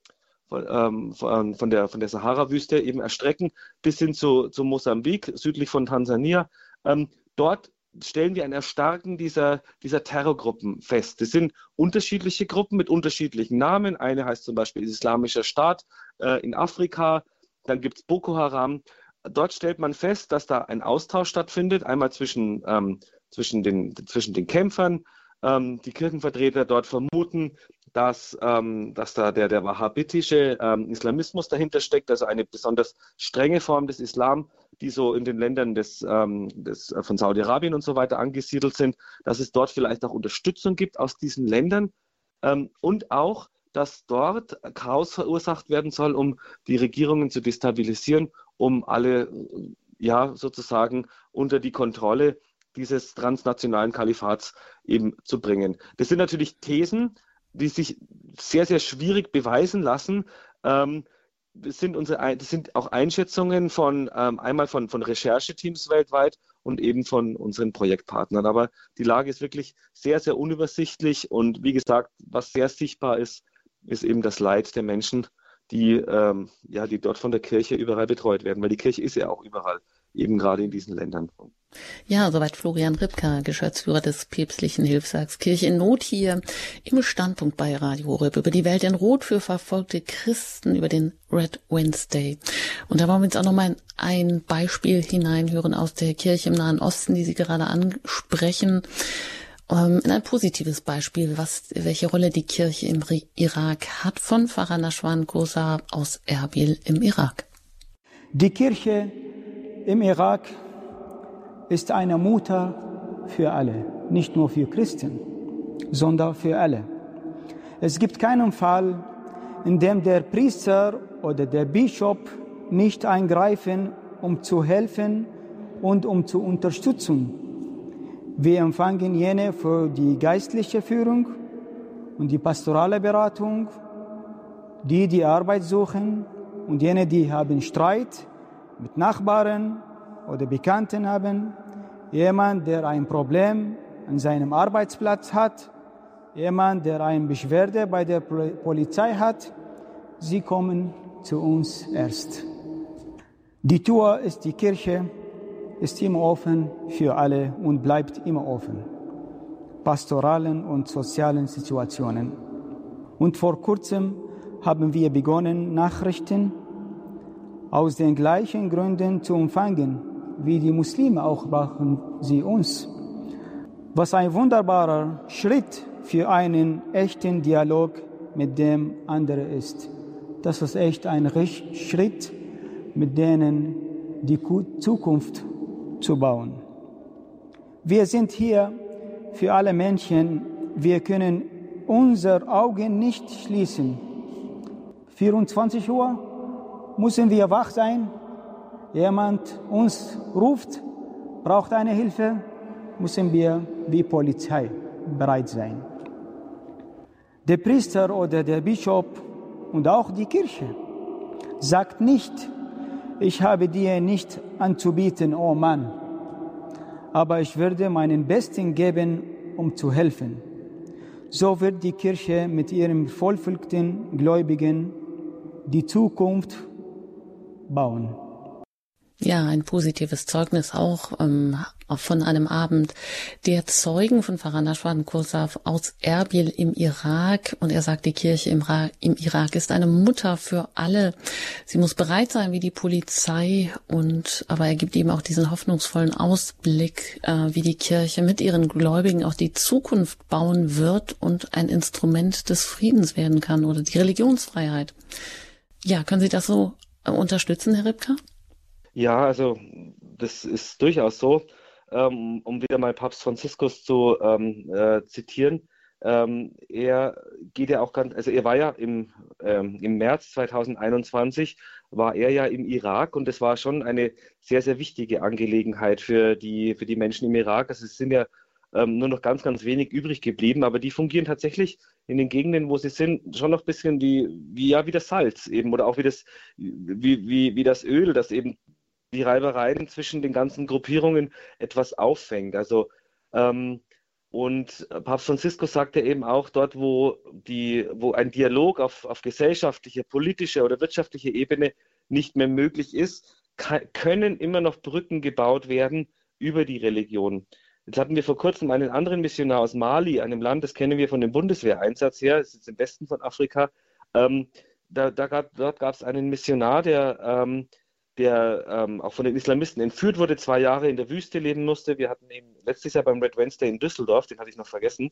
von, ähm, von, von, der, von der Sahara-Wüste eben erstrecken bis hin zu, zu Mosambik, südlich von Tansania. Ähm, dort stellen wir ein Erstarken dieser, dieser Terrorgruppen fest. Das sind unterschiedliche Gruppen mit unterschiedlichen Namen. Eine heißt zum Beispiel Islamischer Staat äh, in Afrika, dann gibt es Boko Haram. Dort stellt man fest, dass da ein Austausch stattfindet, einmal zwischen, ähm, zwischen, den, zwischen den Kämpfern. Ähm, die Kirchenvertreter dort vermuten, dass, ähm, dass da der, der wahhabitische ähm, Islamismus dahinter steckt, also eine besonders strenge Form des Islam, die so in den Ländern des, ähm, des, äh, von Saudi-Arabien und so weiter angesiedelt sind, dass es dort vielleicht auch Unterstützung gibt aus diesen Ländern ähm, und auch, dass dort Chaos verursacht werden soll, um die Regierungen zu destabilisieren, um alle ja sozusagen unter die Kontrolle dieses transnationalen Kalifats eben zu bringen. Das sind natürlich Thesen, die sich sehr, sehr schwierig beweisen lassen. Ähm, das, sind unsere, das sind auch Einschätzungen von ähm, einmal von, von Rechercheteams weltweit und eben von unseren Projektpartnern. Aber die Lage ist wirklich sehr, sehr unübersichtlich und wie gesagt, was sehr sichtbar ist, ist eben das Leid der Menschen, die, ähm, ja, die dort von der Kirche überall betreut werden, weil die Kirche ist ja auch überall, eben gerade in diesen Ländern. Ja, soweit Florian Ripka, Geschäftsführer des päpstlichen Hilfswerks Kirche in Not hier im Standpunkt bei Radio Horeb über die Welt in Rot für verfolgte Christen, über den Red Wednesday. Und da wollen wir uns auch nochmal ein Beispiel hineinhören aus der Kirche im Nahen Osten, die Sie gerade ansprechen. Ähm, in ein positives Beispiel, was, welche Rolle die Kirche im Irak hat, von Pfarrer Nashwan Kosa aus Erbil im Irak. Die Kirche im Irak ist eine Mutter für alle, nicht nur für Christen, sondern für alle. Es gibt keinen Fall, in dem der Priester oder der Bischof nicht eingreifen, um zu helfen und um zu unterstützen. Wir empfangen jene für die geistliche Führung und die pastorale Beratung, die die Arbeit suchen und jene, die haben Streit mit Nachbarn oder Bekannten haben, jemand, der ein Problem an seinem Arbeitsplatz hat, jemand, der eine Beschwerde bei der Polizei hat, sie kommen zu uns erst. Die Tür ist die Kirche, ist immer offen für alle und bleibt immer offen. Pastoralen und sozialen Situationen. Und vor kurzem haben wir begonnen, Nachrichten aus den gleichen Gründen zu empfangen, wie die Muslime auch brauchen sie uns. Was ein wunderbarer Schritt für einen echten Dialog mit dem anderen ist. Das ist echt ein Schritt, mit denen die Zukunft zu bauen. Wir sind hier für alle Menschen. Wir können unsere Augen nicht schließen. 24 Uhr müssen wir wach sein jemand uns ruft, braucht eine Hilfe, müssen wir wie Polizei bereit sein. Der Priester oder der Bischof und auch die Kirche sagt nicht, ich habe dir nicht anzubieten, oh Mann, aber ich würde meinen Besten geben, um zu helfen. So wird die Kirche mit ihren vollfüllten Gläubigen die Zukunft bauen. Ja, ein positives Zeugnis auch, ähm, von einem Abend der Zeugen von Pfarrer Nashwan Kursav aus Erbil im Irak. Und er sagt, die Kirche im, im, Irak ist eine Mutter für alle. Sie muss bereit sein wie die Polizei. Und aber er gibt eben auch diesen hoffnungsvollen Ausblick, äh, wie die Kirche mit ihren Gläubigen auch die Zukunft bauen wird und ein Instrument des Friedens werden kann oder die Religionsfreiheit. Ja, können Sie das so äh, unterstützen, Herr Ripka? Ja, also das ist durchaus so. Ähm, um wieder mal Papst Franziskus zu ähm, äh, zitieren. Ähm, er geht ja auch ganz, also er war ja im, ähm, im März 2021 war er ja im Irak und es war schon eine sehr, sehr wichtige Angelegenheit für die, für die Menschen im Irak. Also es sind ja ähm, nur noch ganz, ganz wenig übrig geblieben, aber die fungieren tatsächlich in den Gegenden, wo sie sind, schon noch ein bisschen wie, wie, ja, wie das Salz eben oder auch wie das, wie, wie, wie das Öl, das eben die Reibereien zwischen den ganzen Gruppierungen etwas auffängt. Also ähm, und Papst Franziskus sagte eben auch, dort, wo, die, wo ein Dialog auf, auf gesellschaftlicher, politischer oder wirtschaftlicher Ebene nicht mehr möglich ist, können immer noch Brücken gebaut werden über die Religion. Jetzt hatten wir vor kurzem einen anderen Missionar aus Mali, einem Land, das kennen wir von dem Bundeswehreinsatz her, das ist im Westen von Afrika. Ähm, da, da gab, dort gab es einen Missionar, der ähm, der ähm, auch von den Islamisten entführt wurde, zwei Jahre in der Wüste leben musste. Wir hatten ihn letztes Jahr beim Red Wednesday in Düsseldorf, den hatte ich noch vergessen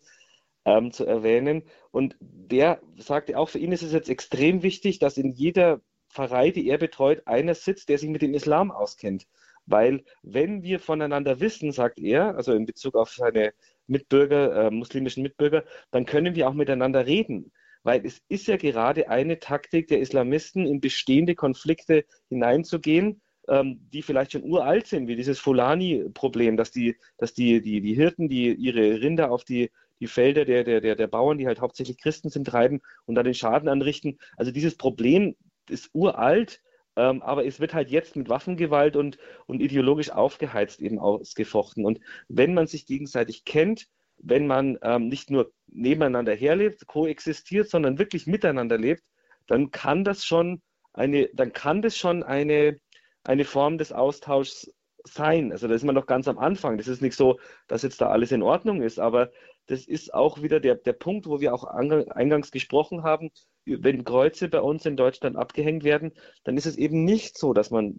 ähm, zu erwähnen. Und der sagte auch, für ihn ist es jetzt extrem wichtig, dass in jeder Pfarrei, die er betreut, einer sitzt, der sich mit dem Islam auskennt. Weil wenn wir voneinander wissen, sagt er, also in Bezug auf seine Mitbürger, äh, muslimischen Mitbürger, dann können wir auch miteinander reden weil es ist ja gerade eine Taktik der Islamisten, in bestehende Konflikte hineinzugehen, ähm, die vielleicht schon uralt sind, wie dieses Fulani-Problem, dass die, dass die, die, die Hirten, die ihre Rinder auf die, die Felder der, der, der, der Bauern, die halt hauptsächlich Christen sind, treiben und dann den Schaden anrichten. Also dieses Problem ist uralt, ähm, aber es wird halt jetzt mit Waffengewalt und, und ideologisch aufgeheizt eben ausgefochten. Und wenn man sich gegenseitig kennt, wenn man ähm, nicht nur nebeneinander herlebt, koexistiert, sondern wirklich miteinander lebt, dann kann das schon eine, dann kann das schon eine, eine Form des Austauschs sein. Also da ist man noch ganz am Anfang. Das ist nicht so, dass jetzt da alles in Ordnung ist, aber das ist auch wieder der, der Punkt, wo wir auch eingangs gesprochen haben. Wenn Kreuze bei uns in Deutschland abgehängt werden, dann ist es eben nicht so, dass man,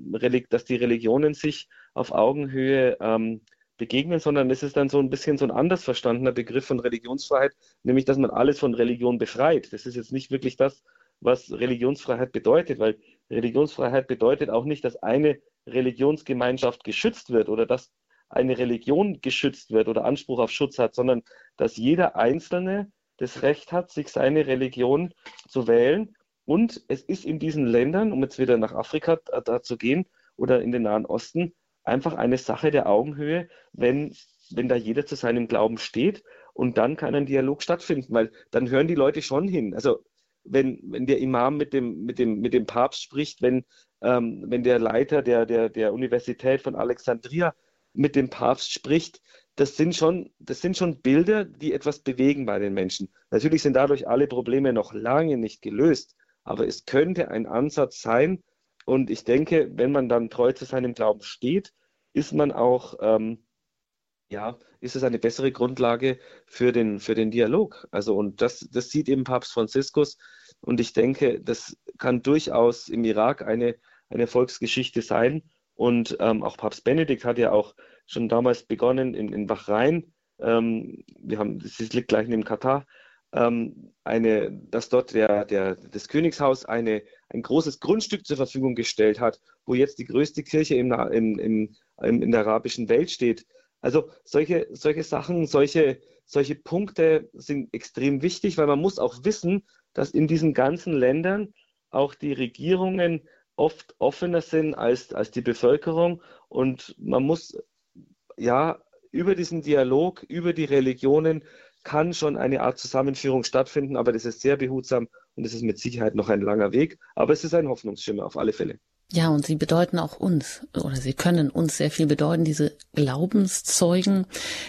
dass die Religionen sich auf Augenhöhe ähm, begegnen, sondern es ist dann so ein bisschen so ein anders verstandener Begriff von Religionsfreiheit, nämlich dass man alles von Religion befreit. Das ist jetzt nicht wirklich das, was Religionsfreiheit bedeutet, weil Religionsfreiheit bedeutet auch nicht, dass eine Religionsgemeinschaft geschützt wird oder dass eine Religion geschützt wird oder Anspruch auf Schutz hat, sondern dass jeder Einzelne das Recht hat, sich seine Religion zu wählen. Und es ist in diesen Ländern, um jetzt wieder nach Afrika da zu gehen oder in den Nahen Osten, einfach eine Sache der Augenhöhe, wenn, wenn da jeder zu seinem Glauben steht und dann kann ein Dialog stattfinden, weil dann hören die Leute schon hin. Also wenn, wenn der Imam mit dem, mit dem, mit dem Papst spricht, wenn, ähm, wenn der Leiter der, der, der Universität von Alexandria mit dem Papst spricht, das sind, schon, das sind schon Bilder, die etwas bewegen bei den Menschen. Natürlich sind dadurch alle Probleme noch lange nicht gelöst, aber es könnte ein Ansatz sein, und ich denke, wenn man dann treu zu seinem Glauben steht, ist man auch, ähm, ja, ist es eine bessere Grundlage für den, für den Dialog. Also, und das, das sieht eben Papst Franziskus. Und ich denke, das kann durchaus im Irak eine, eine Volksgeschichte sein. Und ähm, auch Papst Benedikt hat ja auch schon damals begonnen in, in Bahrain. Ähm, wir haben, das liegt gleich neben Katar, ähm, eine, dass dort der, der, das Königshaus eine, ein großes Grundstück zur Verfügung gestellt hat, wo jetzt die größte Kirche im, im, im, in der arabischen Welt steht. Also solche, solche Sachen, solche, solche Punkte sind extrem wichtig, weil man muss auch wissen, dass in diesen ganzen Ländern auch die Regierungen oft offener sind als, als die Bevölkerung und man muss ja über diesen Dialog, über die Religionen kann schon eine Art Zusammenführung stattfinden, aber das ist sehr behutsam und es ist mit Sicherheit noch ein langer Weg. Aber es ist ein Hoffnungsschimmer auf alle Fälle. Ja, und sie bedeuten auch uns oder sie können uns sehr viel bedeuten, diese Glaubenszeugen.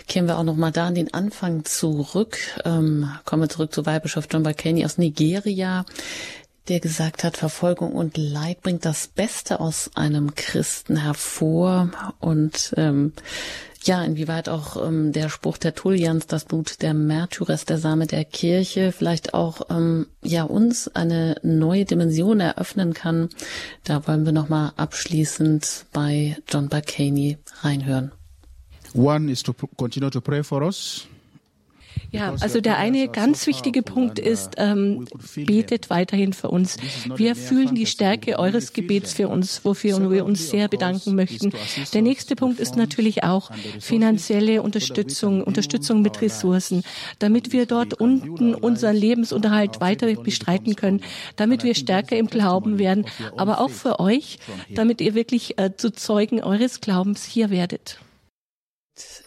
Kehren wir auch noch mal da an den Anfang zurück. Ähm, kommen wir zurück zu Weihbischof John Bakani aus Nigeria, der gesagt hat, Verfolgung und Leid bringt das Beste aus einem Christen hervor und ähm, ja, inwieweit auch ähm, der Spruch der Tullians, das Blut der Märtyrer ist der Same der Kirche, vielleicht auch ähm, ja uns eine neue Dimension eröffnen kann. Da wollen wir nochmal abschließend bei John Bacchini reinhören. One is to continue to pray for us. Ja, also der eine ganz wichtige Punkt ist, ähm, betet weiterhin für uns. Wir fühlen die Stärke eures Gebets für uns, wofür wir uns sehr bedanken möchten. Der nächste Punkt ist natürlich auch finanzielle Unterstützung, Unterstützung mit Ressourcen, damit wir dort unten unseren Lebensunterhalt weiter bestreiten können, damit wir stärker im Glauben werden, aber auch für euch, damit ihr wirklich äh, zu Zeugen eures Glaubens hier werdet.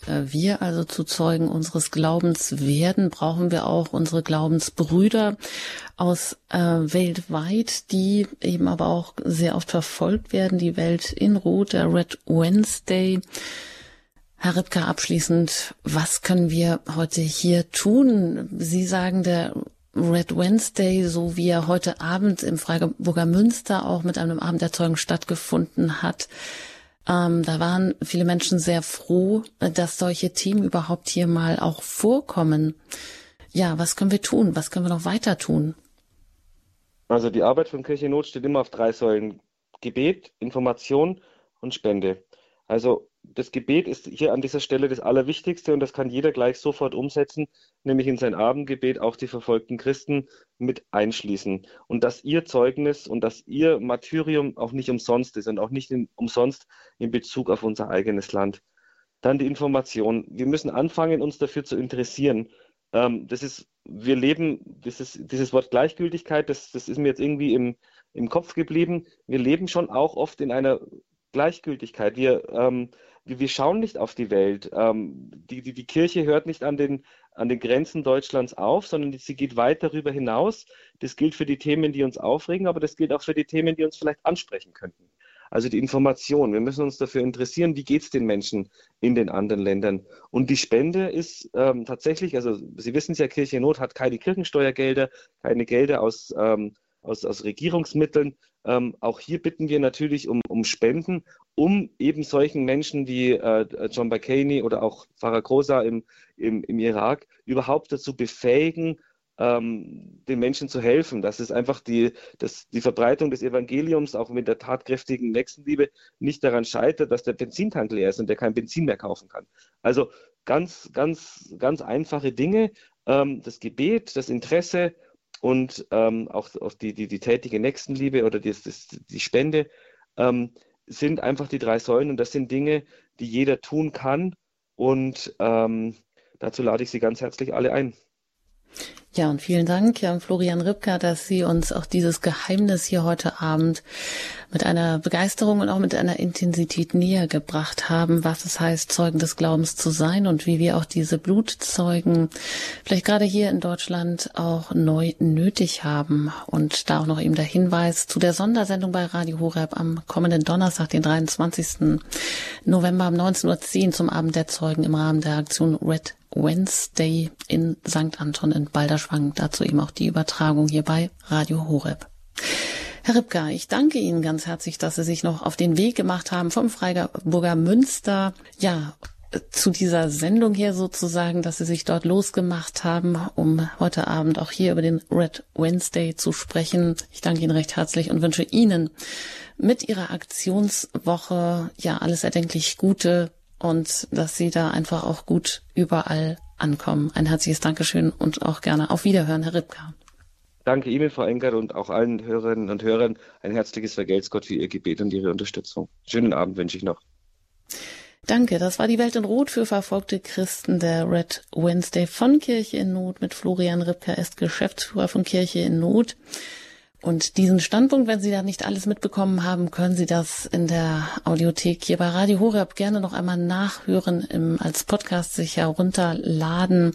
Äh, wir also zu Zeugen unseres Glaubens werden, brauchen wir auch unsere Glaubensbrüder aus äh, weltweit, die eben aber auch sehr oft verfolgt werden. Die Welt in Rot, der Red Wednesday. Herr Ripka, abschließend, was können wir heute hier tun? Sie sagen, der Red Wednesday, so wie er heute Abend im Freiburger Münster auch mit einem Abend der Zeugen stattgefunden hat, ähm, da waren viele Menschen sehr froh, dass solche Themen überhaupt hier mal auch vorkommen. Ja, was können wir tun? Was können wir noch weiter tun? Also die Arbeit von Kirche Not steht immer auf drei Säulen. Gebet, Information und Spende. Also das Gebet ist hier an dieser Stelle das Allerwichtigste und das kann jeder gleich sofort umsetzen, nämlich in sein Abendgebet auch die verfolgten Christen mit einschließen. Und dass ihr Zeugnis und dass ihr Martyrium auch nicht umsonst ist und auch nicht in, umsonst in Bezug auf unser eigenes Land. Dann die Information. Wir müssen anfangen, uns dafür zu interessieren. Ähm, das ist, wir leben, das ist, dieses Wort Gleichgültigkeit, das, das ist mir jetzt irgendwie im, im Kopf geblieben. Wir leben schon auch oft in einer Gleichgültigkeit. Wir, ähm, wir, schauen nicht auf die Welt. Ähm, die, die, die Kirche hört nicht an den, an den Grenzen Deutschlands auf, sondern sie geht weit darüber hinaus. Das gilt für die Themen, die uns aufregen, aber das gilt auch für die Themen, die uns vielleicht ansprechen könnten. Also die Information. Wir müssen uns dafür interessieren, wie geht es den Menschen in den anderen Ländern. Und die Spende ist ähm, tatsächlich, also Sie wissen es ja, Kirche in Not hat keine Kirchensteuergelder, keine Gelder aus, ähm, aus, aus Regierungsmitteln, ähm, auch hier bitten wir natürlich um, um Spenden, um eben solchen Menschen wie äh, John Bakani oder auch Farah Khosa im, im, im Irak überhaupt dazu befähigen, ähm, den Menschen zu helfen. Das ist einfach die, das, die Verbreitung des Evangeliums, auch mit der tatkräftigen Nächstenliebe, nicht daran scheitert, dass der Benzintank leer ist und der kein Benzin mehr kaufen kann. Also ganz, ganz, ganz einfache Dinge. Ähm, das Gebet, das Interesse und ähm, auch, auch die, die, die tätige Nächstenliebe oder die, das, die Spende ähm, sind einfach die drei Säulen und das sind Dinge, die jeder tun kann und ähm, dazu lade ich Sie ganz herzlich alle ein. Ja, und vielen Dank, Jan Florian Ripka, dass Sie uns auch dieses Geheimnis hier heute Abend mit einer Begeisterung und auch mit einer Intensität näher gebracht haben, was es heißt, Zeugen des Glaubens zu sein und wie wir auch diese Blutzeugen vielleicht gerade hier in Deutschland auch neu nötig haben. Und da auch noch eben der Hinweis zu der Sondersendung bei Radio Horeb am kommenden Donnerstag, den 23. November um 19.10 Uhr zum Abend der Zeugen im Rahmen der Aktion Red Wednesday in St. Anton in Balderschwang. Dazu eben auch die Übertragung hier bei Radio Horeb. Herr Ripka, ich danke Ihnen ganz herzlich, dass Sie sich noch auf den Weg gemacht haben vom Freiburger Münster. Ja, zu dieser Sendung hier sozusagen, dass Sie sich dort losgemacht haben, um heute Abend auch hier über den Red Wednesday zu sprechen. Ich danke Ihnen recht herzlich und wünsche Ihnen mit Ihrer Aktionswoche ja alles erdenklich Gute, und dass Sie da einfach auch gut überall ankommen. Ein herzliches Dankeschön und auch gerne auf Wiederhören, Herr Ripka. Danke Ihnen, Frau Engert, und auch allen Hörerinnen und Hörern ein herzliches Vergelt's Gott für Ihr Gebet und Ihre Unterstützung. Schönen Abend wünsche ich noch. Danke, das war die Welt in Rot für verfolgte Christen der Red Wednesday von Kirche in Not mit Florian Ripka, ist Geschäftsführer von Kirche in Not. Und diesen Standpunkt, wenn Sie da nicht alles mitbekommen haben, können Sie das in der Audiothek hier bei Radio Horeb gerne noch einmal nachhören, im, als Podcast sich herunterladen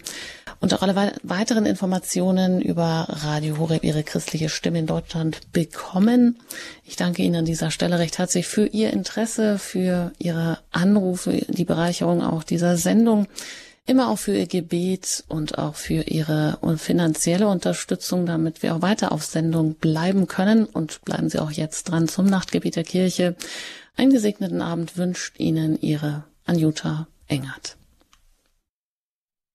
und auch alle weiteren Informationen über Radio Horeb, Ihre christliche Stimme in Deutschland bekommen. Ich danke Ihnen an dieser Stelle recht herzlich für Ihr Interesse, für Ihre Anrufe, die Bereicherung auch dieser Sendung immer auch für ihr Gebet und auch für ihre finanzielle Unterstützung, damit wir auch weiter auf Sendung bleiben können. Und bleiben Sie auch jetzt dran zum Nachtgebet der Kirche. Einen gesegneten Abend wünscht Ihnen Ihre Anjuta Engert.